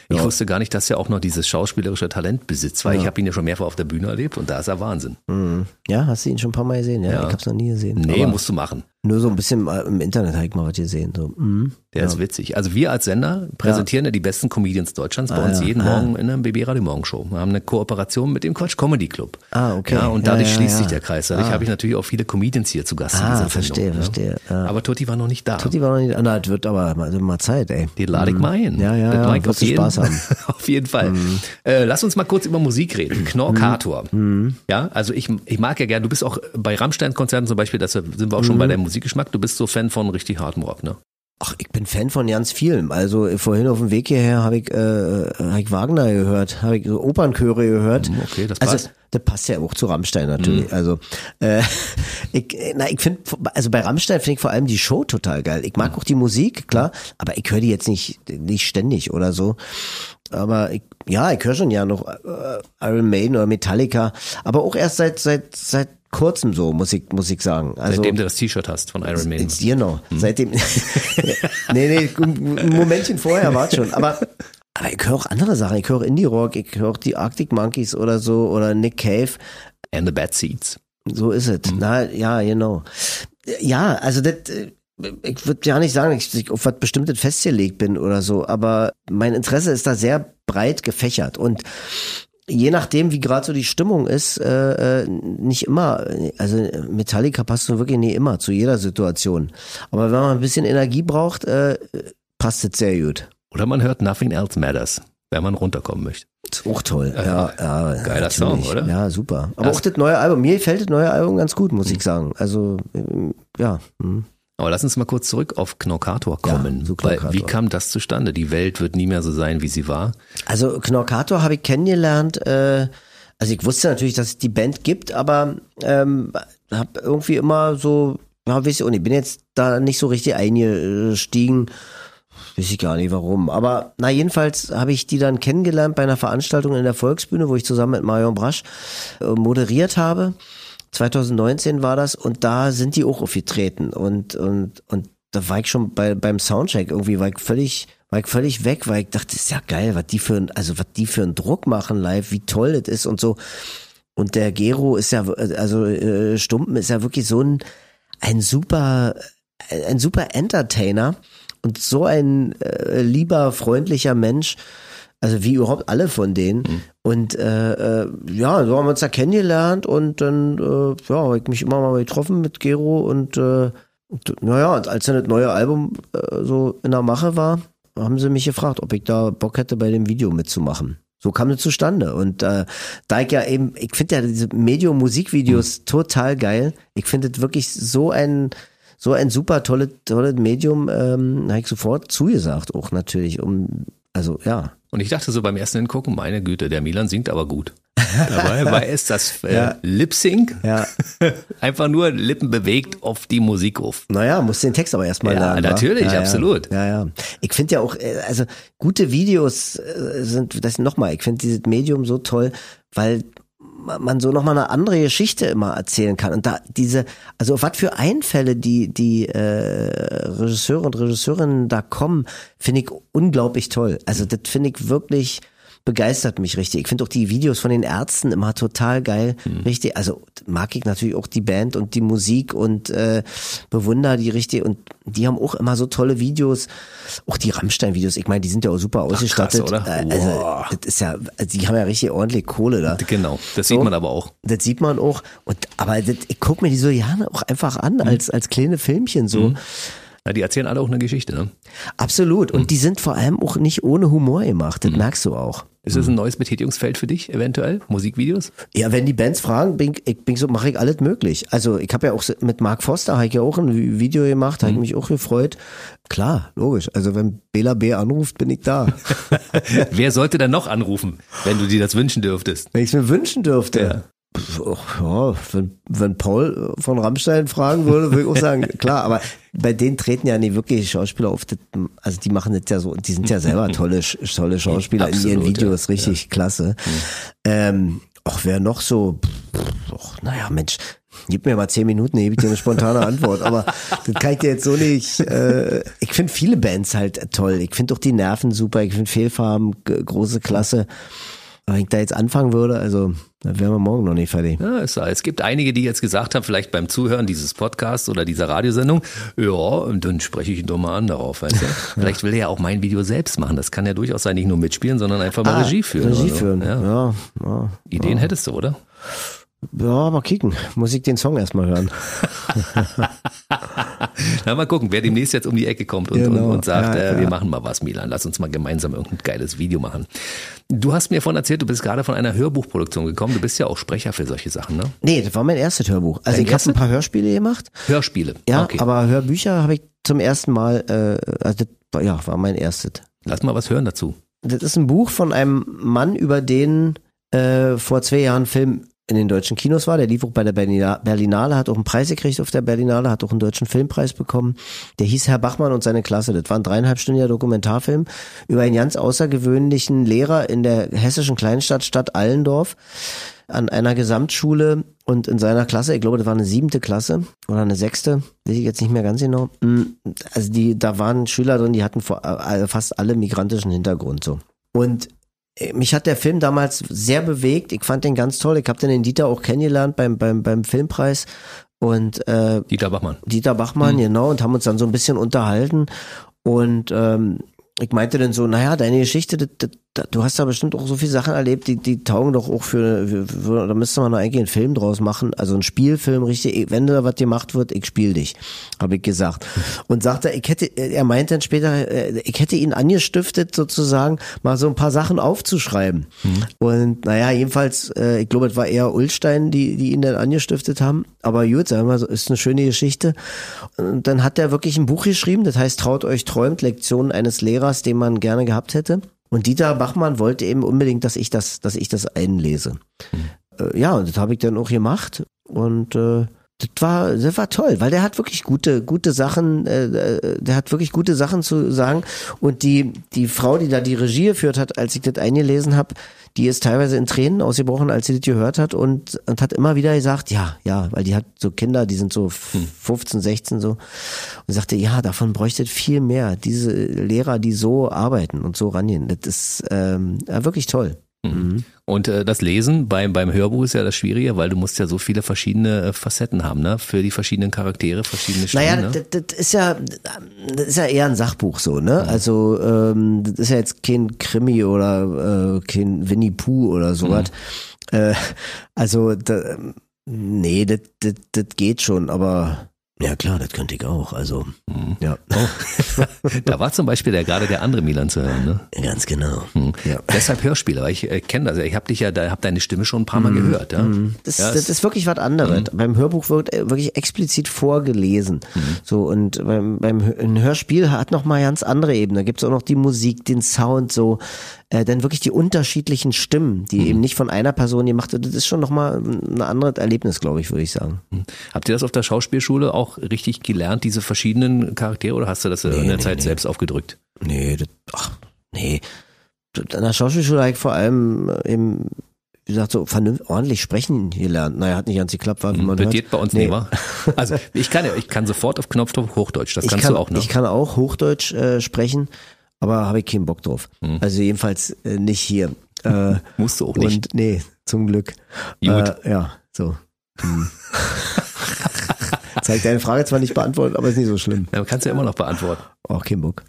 Ich Ja. wusste gar nicht, dass er auch noch dieses schauspielerische Talent besitzt, weil ich habe ihn ja schon mehrfach auf der Bühne erlebt und da ist er Wahnsinn. Mhm. Ja, hast du ihn schon ein paar Mal gesehen? Ja, Ja. ich hab's noch nie gesehen. Nee, Aber musst du machen. Nur so ein bisschen mal im Internet habe ich mal was gesehen. So. Mhm. Der ist witzig. Also wir als Sender präsentieren ja, die besten Comedians Deutschlands bei Ah, uns ja. jeden Ah. Morgen in der BB Radio Morgenshow. Wir haben eine Kooperation mit dem Quatsch Comedy Club. Ah, okay. Ja, und Ja, dadurch ja, schließt ja. sich der Kreis. Dadurch Ah. habe ich natürlich auch viele Comedians hier zu Gast in Ah, dieser verstehe, Sendung. verstehe. Ja. Aber Tutti war noch nicht da. Die war noch nicht, na, das wird aber mal, mal Zeit, ey. Die lade ich mal ein. Mhm. Ja, ja, Das ja, du jeden, Spaß haben. Mhm. auf jeden Fall. Äh, lass uns mal kurz über Musik reden. Knorkator. Mhm. Ja, also ich, ich mag ja gerne, du bist auch bei Rammstein-Konzerten zum Beispiel, das sind wir auch Mhm. schon bei deinem Musikgeschmack, du bist so Fan von richtig hartem Rock, ne? Ach, ich bin Fan von ganz vielen. Also äh, vorhin auf dem Weg hierher habe ich, äh, hab ich Wagner gehört, habe ich Opernchöre gehört. Hm, okay, das also passt. Das passt ja auch zu Rammstein natürlich. Mhm. Also äh, ich, na, ich finde, also bei Rammstein finde ich vor allem die Show total geil. Ich mag mhm. auch die Musik, klar, aber ich höre die jetzt nicht, nicht ständig oder so. Aber ich, ja, ich höre schon ja noch äh, Iron Maiden oder Metallica, aber auch erst seit seit seit kurzem so, muss ich, muss ich sagen. Also, Seitdem du das T-Shirt hast von Iron Maiden. Genau. Hm. Seitdem. nee, nee, ein Momentchen vorher war schon. Aber, aber ich höre auch andere Sachen. Ich höre Indie-Rock, ich höre auch die Arctic Monkeys oder so oder Nick Cave. And the Bad Seeds. So ist es. Hm. Na, ja, genau. Ja, also das, ich würde ja nicht sagen, dass ich auf was Bestimmtes festgelegt bin oder so, aber mein Interesse ist da sehr breit gefächert und je nachdem, wie gerade so die Stimmung ist, äh, äh, nicht immer, also Metallica passt so wirklich nie immer zu jeder Situation. Aber wenn man ein bisschen Energie braucht, äh, passt es sehr gut. Oder man hört Nothing Else Matters, wenn man runterkommen möchte. Auch toll. Äh, ja, ja, geiler natürlich. Song, oder? Ja, super. Aber das auch das neue Album, mir gefällt das neue Album ganz gut, muss ich sagen. Also, ja. Hm. Aber lass uns mal kurz zurück auf Knorkator kommen. Ja, so Knorkator. Wie kam das zustande? Die Welt wird nie mehr so sein, wie sie war. Also Knorkator habe ich kennengelernt. Äh, also ich wusste natürlich, dass es die Band gibt, aber ähm, habe irgendwie immer so, ja, weiß ich, und ich bin jetzt da nicht so richtig eingestiegen. Weiß ich gar nicht warum. Aber na, jedenfalls habe ich die dann kennengelernt bei einer Veranstaltung in der Volksbühne, wo ich zusammen mit Marion Brasch äh, moderiert habe. 2019 war das und da sind die auch aufgetreten und und und da war ich schon bei beim Soundcheck irgendwie war ich völlig war ich völlig weg, weil ich dachte, ist ja geil, was die für ein, also was die für einen Druck machen live, wie toll das ist und so. Und der Gero ist ja, also äh, Stumpen ist ja wirklich so ein ein super ein super Entertainer und so ein äh, lieber freundlicher Mensch also wie überhaupt alle von denen. Mhm. Und äh, äh, ja, so haben wir uns da kennengelernt und dann äh, ja, habe ich mich immer mal getroffen mit Gero und äh, naja, und als dann das neue Album äh, so in der Mache war, haben sie mich gefragt, ob ich da Bock hätte, bei dem Video mitzumachen. So kam es zustande. Und äh, da ich ja eben, ich finde ja diese Medium-Musikvideos mhm. total geil. Ich finde es wirklich so ein so ein super tolles tolles Medium, ähm, habe ich sofort zugesagt, auch natürlich, um also ja. Und ich dachte so beim ersten Hingucken, meine Güte, der Milan singt aber gut. Dabei war es das äh, ja. Lip Sync. Ja. Einfach nur Lippen bewegt auf die Musik auf. Naja, muss den Text aber erstmal ja, lernen. Natürlich, ja, absolut. Ja, ja. Ich finde ja auch, äh, also gute Videos äh, sind, das nochmal, ich finde dieses Medium so toll, weil man so nochmal eine andere Geschichte immer erzählen kann. Und da diese, also was für Einfälle die, die äh, Regisseure und Regisseurinnen da kommen, finde ich unglaublich toll. Also das finde ich wirklich begeistert mich richtig. Ich finde auch die Videos von den Ärzten immer total geil. Mhm. Richtig, also mag ich natürlich auch die Band und die Musik und äh, bewundere die richtig und die haben auch immer so tolle Videos. Auch die Rammstein-Videos, ich meine, die sind ja auch super ausgestattet. Ach, krass, oder? Äh, also, das ist ja, die haben ja richtig ordentlich Kohle da. Genau, das so, sieht man aber auch. Das sieht man auch. Und aber das, ich gucke mir die so ja auch einfach an, mhm. als, als kleine Filmchen so. Mhm. Na, die erzählen alle auch eine Geschichte, ne? Absolut. Und mhm. die sind vor allem auch nicht ohne Humor gemacht. Das mhm. merkst du auch. Ist das ein neues Betätigungsfeld für dich, eventuell? Musikvideos? Ja, wenn die Bands fragen, bin ich, bin so, mache ich alles möglich. Also ich habe ja auch mit Mark Foster habe ich ja auch ein Video gemacht, mhm. habe ich mich auch gefreut. Klar, logisch. Also wenn Bela B anruft, bin ich da. Wer sollte dann noch anrufen, wenn du dir das wünschen dürftest? Wenn ich es mir wünschen dürfte. Ja. Ja, wenn, wenn Paul von Rammstein fragen würde, würde ich auch sagen, klar, aber bei denen treten ja nicht wirklich Schauspieler auf, also die machen das ja so, die sind ja selber tolle, tolle Schauspieler Absolut, in ihren Videos, ja. richtig ja. klasse. Mhm. Ähm, auch wer noch so, och, naja, Mensch, gib mir mal zehn Minuten, gebe ich dir eine spontane Antwort. Aber das kann ich dir jetzt so nicht. Äh, ich finde viele Bands halt toll. Ich finde auch die Nerven super. Ich finde Fehlfarben große Klasse. Aber wenn ich da jetzt anfangen würde, also dann wären wir morgen noch nicht fertig. Ja, es, es gibt einige, die jetzt gesagt haben, vielleicht beim Zuhören dieses Podcasts oder dieser Radiosendung, ja, und dann spreche ich ihn doch mal an darauf. Weißt du? vielleicht will er ja auch mein Video selbst machen. Das kann ja durchaus sein, nicht nur mitspielen, sondern einfach mal ah, Regie führen. Regie führen, ja. ja, ja Ideen hättest du, oder? Ja, mal kicken. Muss ich den Song erstmal hören. Na, mal gucken, wer demnächst jetzt um die Ecke kommt und, genau. und, und sagt, ja, äh, wir machen mal was, Milan. Lass uns mal gemeinsam irgendein geiles Video machen. Du hast mir vorhin erzählt, du bist gerade von einer Hörbuchproduktion gekommen. Du bist ja auch Sprecher für solche Sachen, ne? Nee, das war mein erstes Hörbuch. Also Dein ich habe ein paar Hörspiele gemacht. Hörspiele? Ja, okay. aber Hörbücher habe ich zum ersten Mal, äh, also das, ja, war mein erstes. Lass mal was hören dazu. Das ist ein Buch von einem Mann, über den äh, vor zwei Jahren Film in den deutschen Kinos war. Der lief auch bei der Berlinale, hat auch einen Preis gekriegt auf der Berlinale, hat auch einen deutschen Filmpreis bekommen. Der hieß Herr Bachmann und seine Klasse. Das war ein dreieinhalbstündiger Dokumentarfilm über einen ganz außergewöhnlichen Lehrer in der hessischen Kleinstadt Stadt Allendorf an einer Gesamtschule und in seiner Klasse, ich glaube, das war eine siebte Klasse oder eine sechste, weiß ich jetzt nicht mehr ganz genau. Mm, also die, da waren Schüler drin, die hatten äh, fast alle migrantischen Hintergrund so. Und mich hat der Film damals sehr bewegt. Ich fand den ganz toll. Ich habe den Dieter auch kennengelernt beim, beim, beim Filmpreis. Und äh, Dieter Bachmann. Dieter Bachmann, mhm. genau, und haben uns dann so ein bisschen unterhalten. Und ähm, ich meinte dann so, naja, deine Geschichte, das, das, du hast da bestimmt auch so viele Sachen erlebt, die, die taugen doch auch für, für, für da müsste man noch eigentlich einen Film draus machen, also einen Spielfilm, richtig, wenn da was gemacht wird, ich spiel dich, habe ich gesagt. Und sagte, ich hätte, er meinte dann später, äh, ich hätte ihn angestiftet, sozusagen, mal so ein paar Sachen aufzuschreiben. Mhm. Und naja, jedenfalls, äh, ich glaube, es war eher Ulstein, die, die ihn dann angestiftet haben. Aber gut, sagen wir so, ist eine schöne Geschichte. Und dann hat er wirklich ein Buch geschrieben, das heißt Traut euch träumt, Lektionen eines Lehrers, den man gerne gehabt hätte. Und Dieter Bachmann wollte eben unbedingt, dass ich das, dass ich das einlese. Mhm. Äh, ja, und das habe ich dann auch gemacht. Und äh, das war, das war toll, weil der hat wirklich gute, gute Sachen, äh, äh, der hat wirklich gute Sachen zu sagen. Und die, die Frau, die da die Regie geführt hat, als ich das eingelesen habe, die ist teilweise in Tränen ausgebrochen, als sie das gehört hat und, und hat immer wieder gesagt, ja, ja, weil die hat so Kinder, die sind so 15, hm. 16 so und sagte, ja, davon bräuchte viel mehr. Diese Lehrer, die so arbeiten und so rangehen, das ist ähm, ja, wirklich toll. Mhm. Und äh, das Lesen beim, beim Hörbuch ist ja das Schwierige, weil du musst ja so viele verschiedene äh, Facetten haben, ne? Für die verschiedenen Charaktere, verschiedene Stimmen. Naja, ne? das, das ist ja das ist ja eher ein Sachbuch so, ne? Mhm. Also ähm, das ist ja jetzt kein Krimi oder äh, kein Winnie Pooh oder sowas. Mhm. Äh, also da, nee, das, das, das geht schon, aber ja klar, das könnte ich auch. Also mhm. ja. Oh. da war zum Beispiel der, gerade der andere Milan zu hören, ne? Ganz genau. Mhm. Ja. Deshalb Hörspiele, weil ich äh, kenne das. Ich habe dich ja, da habe deine Stimme schon ein paar Mal mhm. gehört. Ja? Mhm. Das, ja, das ist wirklich was anderes. Mhm. Beim Hörbuch wird äh, wirklich explizit vorgelesen. Mhm. So und beim, beim Hörspiel hat noch mal ganz andere Ebene. Da gibt's auch noch die Musik, den Sound, so äh, dann wirklich die unterschiedlichen Stimmen, die mhm. eben nicht von einer Person gemacht wird. Das ist schon nochmal ein anderes Erlebnis, glaube ich, würde ich sagen. Mhm. Habt ihr das auf der Schauspielschule auch richtig gelernt, diese verschiedenen Charaktere, oder hast du das nee, in der nee, Zeit nee. selbst aufgedrückt? Nee, das, ach, nee. An der Schauspielschule habe ich vor allem äh, eben wie gesagt, so vernünftig, ordentlich sprechen gelernt. Naja, hat nicht ganz geklappt, war, wie man Wird hört. bei uns nee. nicht? Also ich kann ja, ich kann sofort auf Knopfdruck Hochdeutsch, das ich kannst kann, du auch noch. Ich kann auch Hochdeutsch äh, sprechen aber habe ich keinen Bock drauf. Mhm. Also jedenfalls äh, nicht hier. Äh, Musst du auch nicht. Und, nee, zum Glück. Gut. Äh, ja, so. Hm. Zeigt deine Frage zwar nicht beantwortet, aber ist nicht so schlimm. Ja, kannst du ja immer noch beantworten. Auch kein Bock.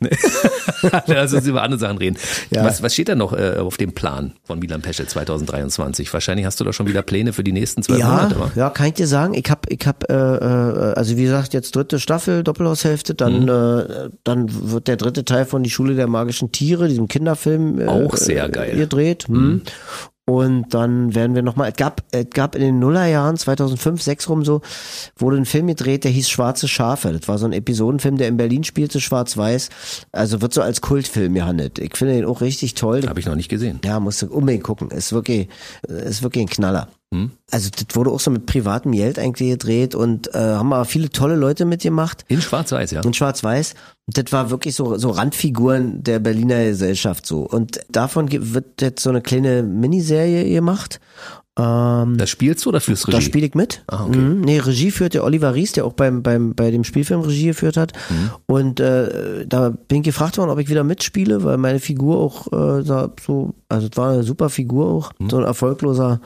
Lass uns über andere Sachen reden. Ja. Was, was steht da noch äh, auf dem Plan von Milan Peschel 2023? Wahrscheinlich hast du da schon wieder Pläne für die nächsten zwölf ja, Monate. Oder? Ja, kann ich dir sagen. Ich habe, ich hab, äh, äh, also wie gesagt, jetzt dritte Staffel, Doppelhaushälfte. Dann, mhm. äh, dann wird der dritte Teil von die Schule der magischen Tiere, diesem Kinderfilm, äh, auch sehr geil gedreht. Mhm. Und dann werden wir nochmal, es gab, es gab in den Nullerjahren, 2005, 6 rum so, wurde ein Film gedreht, der hieß Schwarze Schafe. Das war so ein Episodenfilm, der in Berlin spielte, schwarz-weiß. Also wird so als Kultfilm gehandelt. Ich finde den auch richtig toll. Habe ich noch nicht gesehen. Ja, musst du unbedingt gucken. Ist wirklich, ist wirklich ein Knaller. Hm? Also das wurde auch so mit privatem Geld eigentlich gedreht und äh, haben aber viele tolle Leute mitgemacht. In Schwarz-Weiß, ja. In Schwarz-Weiß. Das war wirklich so, so Randfiguren der Berliner Gesellschaft so. Und davon wird jetzt so eine kleine Miniserie gemacht. Ähm, das spielst du oder führst Regie? Da spiele ich mit. Ah, okay. Mhm. Nee, Regie führt der Oliver Ries, der auch beim, beim, bei dem Spielfilm Regie geführt hat. Mhm. Und äh, da bin ich gefragt worden, ob ich wieder mitspiele, weil meine Figur auch äh, so, also es war eine super Figur auch, mhm. so ein erfolgloser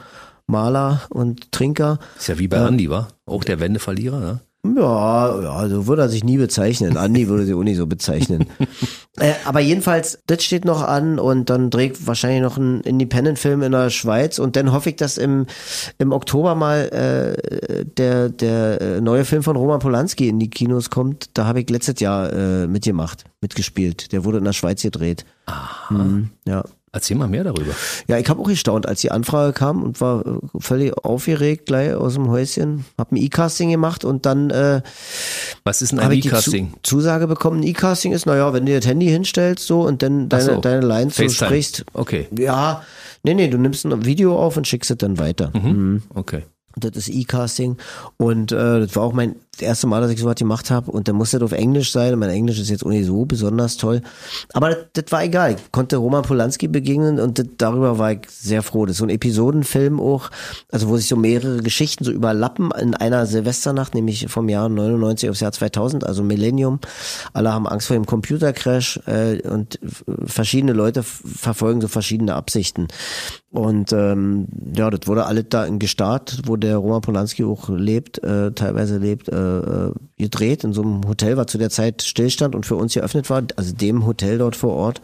Maler und Trinker. Ist ja wie bei äh, Andi, war? Auch der Wendeverlierer, ne? Ja, ja, so würde er sich nie bezeichnen. Andi würde sich auch nicht so bezeichnen. äh, aber jedenfalls, das steht noch an und dann dreht wahrscheinlich noch ein Independent-Film in der Schweiz und dann hoffe ich, dass im, im Oktober mal äh, der, der äh, neue Film von Roman Polanski in die Kinos kommt. Da habe ich letztes Jahr äh, mitgemacht, mitgespielt. Der wurde in der Schweiz gedreht. Aha. Mhm, ja. Erzähl mal mehr darüber. Ja, ich habe auch gestaunt, als die Anfrage kam und war äh, völlig aufgeregt gleich aus dem Häuschen. Hab ein E-Casting gemacht und dann äh, Was ist ein E-Casting? Zu Zusage bekommen. Ein E-Casting ist, naja, wenn du dir das Handy hinstellst so und dann deine, so. deine Lines so sprichst. Okay. Ja, nee, nee, du nimmst ein Video auf und schickst es dann weiter. Mhm. Okay. Das ist E-Casting. Und äh, das war auch mein das erste Mal, dass ich sowas gemacht habe. Und dann musste das auf Englisch sein. Und mein Englisch ist jetzt auch nicht so besonders toll. Aber das, das war egal. Ich konnte Roman Polanski begegnen und das, darüber war ich sehr froh. Das ist so ein Episodenfilm auch, also wo sich so mehrere Geschichten so überlappen in einer Silvesternacht, nämlich vom Jahr 99 aufs Jahr 2000, also Millennium. Alle haben Angst vor dem Computercrash äh, und verschiedene Leute verfolgen so verschiedene Absichten. Und ähm, ja, das wurde alles da in Gestart, wo der Roman Polanski auch lebt, äh, teilweise lebt, äh, äh, gedreht in so einem Hotel, was zu der Zeit stillstand und für uns geöffnet war, also dem Hotel dort vor Ort.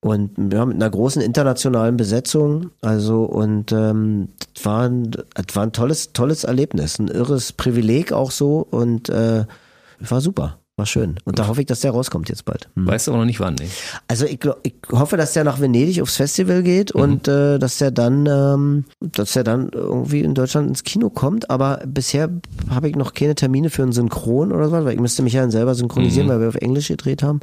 Und ja, mit einer großen internationalen Besetzung, also und ähm, das war, ein, war ein tolles, tolles Erlebnis, ein irres Privileg auch so und äh, war super, war schön. Und da hoffe ich, dass der rauskommt jetzt bald. Hm. Weißt du aber noch nicht wann, ne? Also ich, ich hoffe, dass der nach Venedig aufs Festival geht und äh, dass der dann, ähm, dass der dann irgendwie in Deutschland ins Kino kommt. Aber bisher habe ich noch keine Termine für einen Synchron oder so, weil ich müsste mich ja dann selber synchronisieren, weil wir auf Englisch gedreht haben.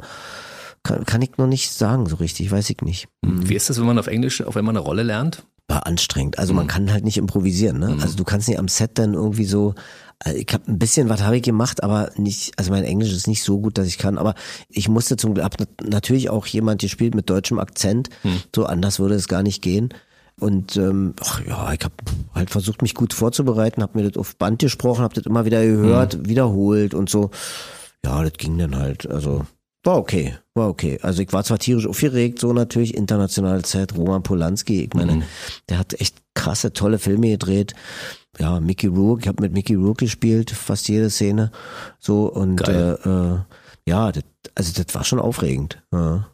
Kann, kann ich noch nicht sagen so richtig, weiß ich nicht. Wie ist das, wenn man auf Englisch auf einmal eine Rolle lernt? War anstrengend. Also man kann halt nicht improvisieren. Ne? Also du kannst nicht am Set dann irgendwie so. Also Ich habe ein bisschen was habe ich gemacht, aber nicht. Also mein Englisch ist nicht so gut, dass ich kann. Aber ich musste zum hab natürlich auch jemand gespielt mit deutschem Akzent. So anders würde es gar nicht gehen. Und ähm, ach ja, ich habe halt versucht, mich gut vorzubereiten, habe mir das auf Band gesprochen, habe das immer wieder gehört, wiederholt und so. Ja, das ging dann halt. Also war okay, war okay. Also ich war zwar tierisch aufgeregt, so natürlich, internationale Zeit, Roman Polanski, ich meine, der hat echt krasse, tolle Filme gedreht. Ja, Mickey Rourke, ich habe mit Mickey Rourke gespielt, fast jede Szene. So und äh, äh, ja, das, also das war schon aufregend. Ja,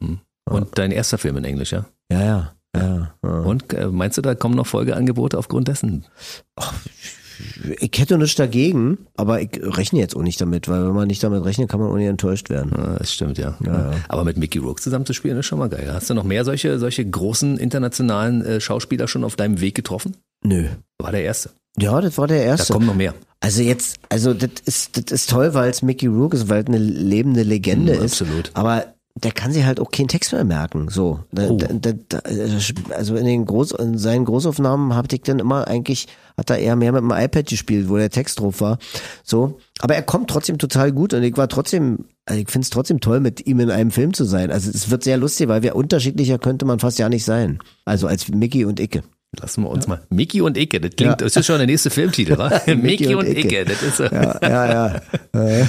Und dein erster Film in Englisch, ja? ja, ja. ja, ja. Und äh, meinst du, da kommen noch Folgeangebote aufgrund dessen? Ich hätte nichts dagegen, aber ich rechne jetzt auch nicht damit, weil wenn man nicht damit rechnet, kann man auch nicht enttäuscht werden. Ah, Das stimmt, ja. Aber mit Mickey Rourke zusammen zu spielen, ist schon mal geil. Hast du noch mehr solche, solche großen internationalen äh, Schauspieler schon auf deinem Weg getroffen? Nö. War der erste. Ja, das war der Da erste. kommen noch mehr. Also jetzt, also das ist, das ist toll, weil es Mickey Rourke ist, weil es eine lebende Legende Mm, ist. absolut. Aber der kann sich halt auch keinen Text mehr merken. So, Oh. da- da- da- also in den Groß, in seinen Großaufnahmen habe ich dann immer eigentlich hat er eher mehr mit dem iPad gespielt, wo der Text drauf war. So, aber er kommt trotzdem total gut und ich war trotzdem, also ich finde es trotzdem toll, mit ihm in einem Film zu sein. Also es wird sehr lustig, weil wir unterschiedlicher könnte man fast ja nicht sein. Also als Mickey und Icke. Lassen wir uns mal. Mickey und Icke, das klingt, Ja. das ist schon der nächste Filmtitel, wa? Mickey und Icke, das ist so. Ja, ja, ja.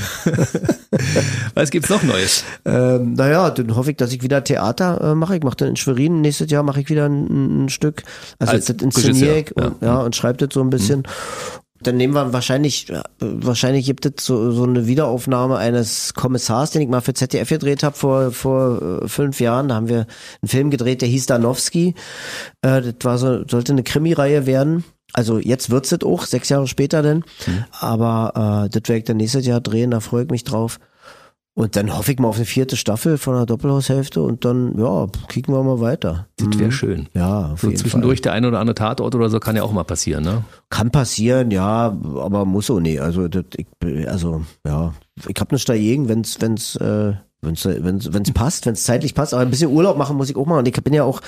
Was gibt's noch Neues? Ähm, naja, dann hoffe ich, dass ich wieder Theater äh, mache. Ich mache dann in Schwerin nächstes Jahr mache ich wieder ein, ein Stück. Also Als das inszeniere ich und, ja. und schreibe das so ein bisschen. Dann nehmen wir wahrscheinlich, wahrscheinlich gibt es so, so eine Wiederaufnahme eines Kommissars, den ich mal für ZDF gedreht habe vor, vor äh, fünf Jahren. Da haben wir einen Film gedreht, der hieß Danowski. Äh, das war so, sollte eine Krimireihe werden. Also jetzt wird's das auch, sechs Jahre später denn. Aber äh, das werde ich dann nächstes Jahr drehen, da freue ich mich drauf. Und dann hoffe ich mal auf eine vierte Staffel von der Doppelhaushälfte und dann, ja, kicken wir mal weiter. Das wäre schön. Ja, auf So zwischendurch der ein oder andere Tatort oder so kann ja auch mal passieren, ne? Fall. Kann passieren, ja, aber muss auch nicht. Also, das, ich, also ja, ich habe nichts dagegen, wenn's, wenn's, äh, wenn's, wenn's, wenn's passt, wenn's zeitlich passt. Aber ein bisschen Urlaub machen muss ich auch machen. Und ich bin ja auch,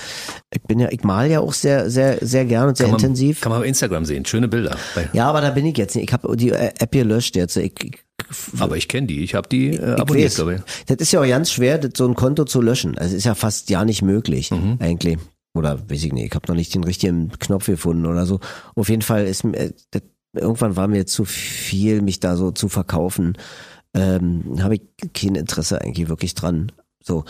ich bin ja, ich mal ja auch sehr, sehr, sehr gern und sehr Kann man, intensiv. Kann man auf Instagram sehen. Schöne Bilder. Ja, aber da bin ich jetzt nicht. Ich habe die App gelöscht jetzt. Ich, ich, Aber ich kenne die. Ich habe die äh, abonniert, glaube ich. Das ist ja auch ganz schwer, so ein Konto zu löschen. Also ist ja fast ja nicht möglich, Mhm. eigentlich. Oder weiß ich nicht, ich habe noch nicht den richtigen Knopf gefunden oder so. Auf jeden Fall ist mir, äh, das, irgendwann war mir zu viel, mich da so zu verkaufen. Ähm, habe ich kein Interesse eigentlich wirklich dran. So,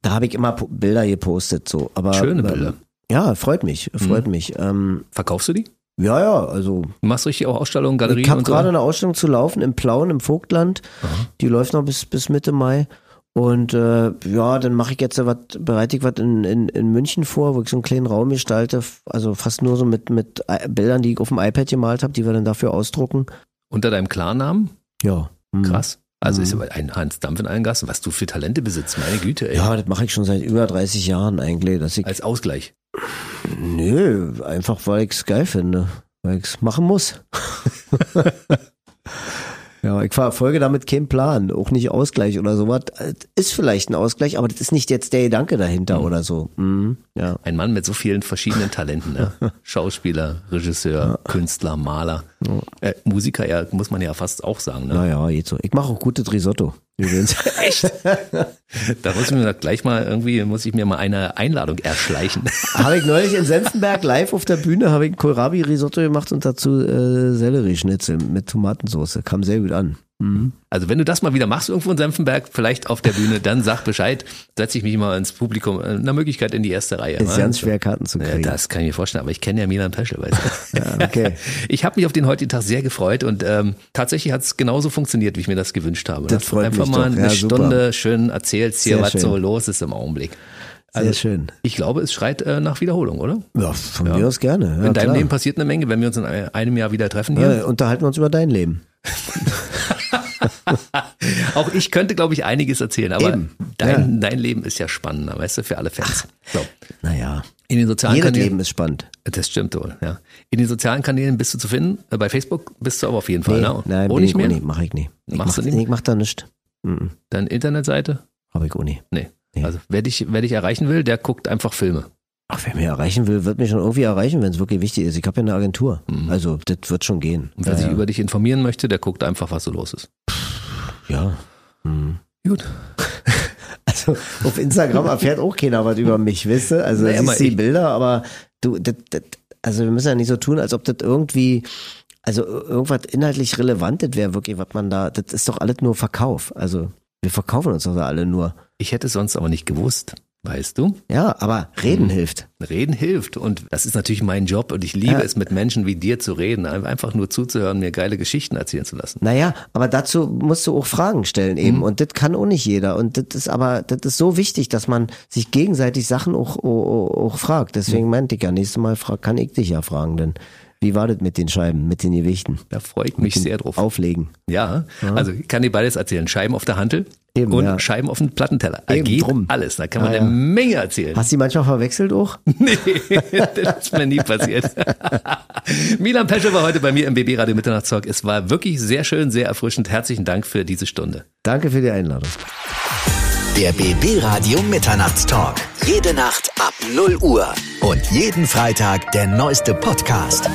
da habe ich immer Bilder gepostet, so. Aber Schöne Bilder. Mhm. Ähm, ja, freut mich, freut mich. Ähm, Verkaufst du die? Ja, ja, also Du machst richtig auch Ausstellungen, Galerien ich habe und so? gerade eine Ausstellung zu laufen im Plauen im Vogtland. Die läuft noch bis bis Mitte Mai. Und äh, ja, dann mache ich jetzt was, bereite ich was in, in, in München vor, wo ich so einen kleinen Raum gestalte, also fast nur so mit, mit I- Bildern, die ich auf dem iPad gemalt habe, die wir dann dafür ausdrucken. Unter deinem Klarnamen? Ja. Mhm. Krass. Also ist aber ein Hans Dampf in allen Gassen, was du für Talente besitzt, meine Güte, ey. Ja, das mache ich schon seit über 30 Jahren eigentlich. Dass ich, Als Ausgleich. Nö, einfach weil ich es geil finde. Weil ich es machen muss. ja, ich verfolge damit keinen Plan. Auch nicht Ausgleich oder sowas. Ist vielleicht ein Ausgleich, aber das ist nicht jetzt der Gedanke dahinter oder so. Mhm, ja. Ein Mann mit so vielen verschiedenen Talenten. Ne? Schauspieler, Regisseur, Künstler, Maler, äh, Musiker, ja, muss man ja fast auch sagen. Ne? Naja, geht so. Ich mache auch gutes Risotto. Übrigens. Echt? da muss ich mir gleich mal irgendwie, muss ich mir mal eine Einladung erschleichen. habe ich neulich in Senftenberg live auf der Bühne, habe ich Kohlrabi-Risotto gemacht und dazu äh, Sellerieschnitzel mit Tomatensauce. Kam sehr gut an. Mhm. Also wenn du das mal wieder machst irgendwo in Senfenberg, vielleicht auf der Bühne, dann sag Bescheid, setze ich mich mal ins Publikum, äh, eine Möglichkeit in die erste Reihe. Ist ne? ganz schwer, Karten zu Ja, kriegen. das kann ich mir vorstellen, aber ich kenne ja Milan Peschel, weißt du. Ja, okay. Ich habe mich auf den heutigen Tag sehr gefreut und ähm, tatsächlich hat es genauso funktioniert, wie ich mir das gewünscht habe. Das Dass du freut einfach mich mal doch. eine Ja. Stunde schön erzählst hier, Sehr was schön. so los ist im Augenblick. Sehr Also, schön. Ich glaube, es schreit äh, nach Wiederholung, oder? Ja, von mir aus gerne. Ja, in deinem klar. Leben passiert eine Menge, wenn wir uns in einem Jahr wieder treffen hier. Ja, unterhalten wir uns über dein Leben. Auch ich könnte, glaube ich, einiges erzählen, aber Eben. dein, dein Leben ist ja spannender, weißt du, für alle Fans. So. Naja, In den sozialen jedes Kanälen. Leben ist spannend. Das stimmt wohl, ja. In den sozialen Kanälen bist du zu finden. Äh, Bei Facebook bist du aber auf jeden Fall, Nee, ne? nein, oh, nicht mehr? nicht, mach ich nicht. Ich Machst mach, du nicht? Ich mach da nichts. Mhm. Deine Internetseite? Hab ich auch nicht. Nee. Nee. Also wer dich, wer dich erreichen will, der guckt einfach Filme. Ach, wer mich erreichen will, wird mich schon irgendwie erreichen, wenn es wirklich wichtig ist. Ich habe ja eine Agentur. Also, das wird schon gehen. Und wer ja, sich ja. über dich informieren möchte, der guckt einfach, was so los ist. ja. Mhm. Gut. Also, auf Instagram erfährt auch keiner was über mich, wisst ihr? Also, Naja, siehst die Bilder, aber du, das, das, also, wir müssen ja nicht so tun, als ob das irgendwie, also, irgendwas inhaltlich Relevantes wäre, wirklich, was man da, das ist doch alles nur Verkauf. Also, wir verkaufen uns doch da alle nur. Ich hätte es sonst aber nicht gewusst, weißt du? Ja, aber reden hilft. Reden hilft und das ist natürlich mein Job und ich liebe Ja. es, mit Menschen wie dir zu reden, einfach nur zuzuhören, mir geile Geschichten erzählen zu lassen. Naja, aber dazu musst du auch Fragen stellen eben. Mhm. Und das kann auch nicht jeder. Und das ist aber, das ist so wichtig, dass man sich gegenseitig Sachen auch, auch, auch fragt. Mhm. Deswegen meinte ich ja, nächstes Mal kann ich dich ja fragen, denn wie war das mit den Scheiben, mit den Gewichten? Da freue ich mich sehr drauf. Auflegen. Ja, also ich kann dir beides erzählen. Scheiben auf der Hantel Eben, und ja. Scheiben auf dem Plattenteller. Da Eben, geht drum. alles. Da kann man Ah, eine ja. Menge erzählen. Hast du die manchmal verwechselt auch? Nee, das ist mir nie passiert. Milan Pesche war heute bei mir im BB Radio Mitternachtstalk. Es war wirklich sehr schön, sehr erfrischend. Herzlichen Dank für diese Stunde. Danke für die Einladung. Der BB Radio Mitternachtstalk. Jede Nacht ab 0 Uhr. Und jeden Freitag der neueste Podcast.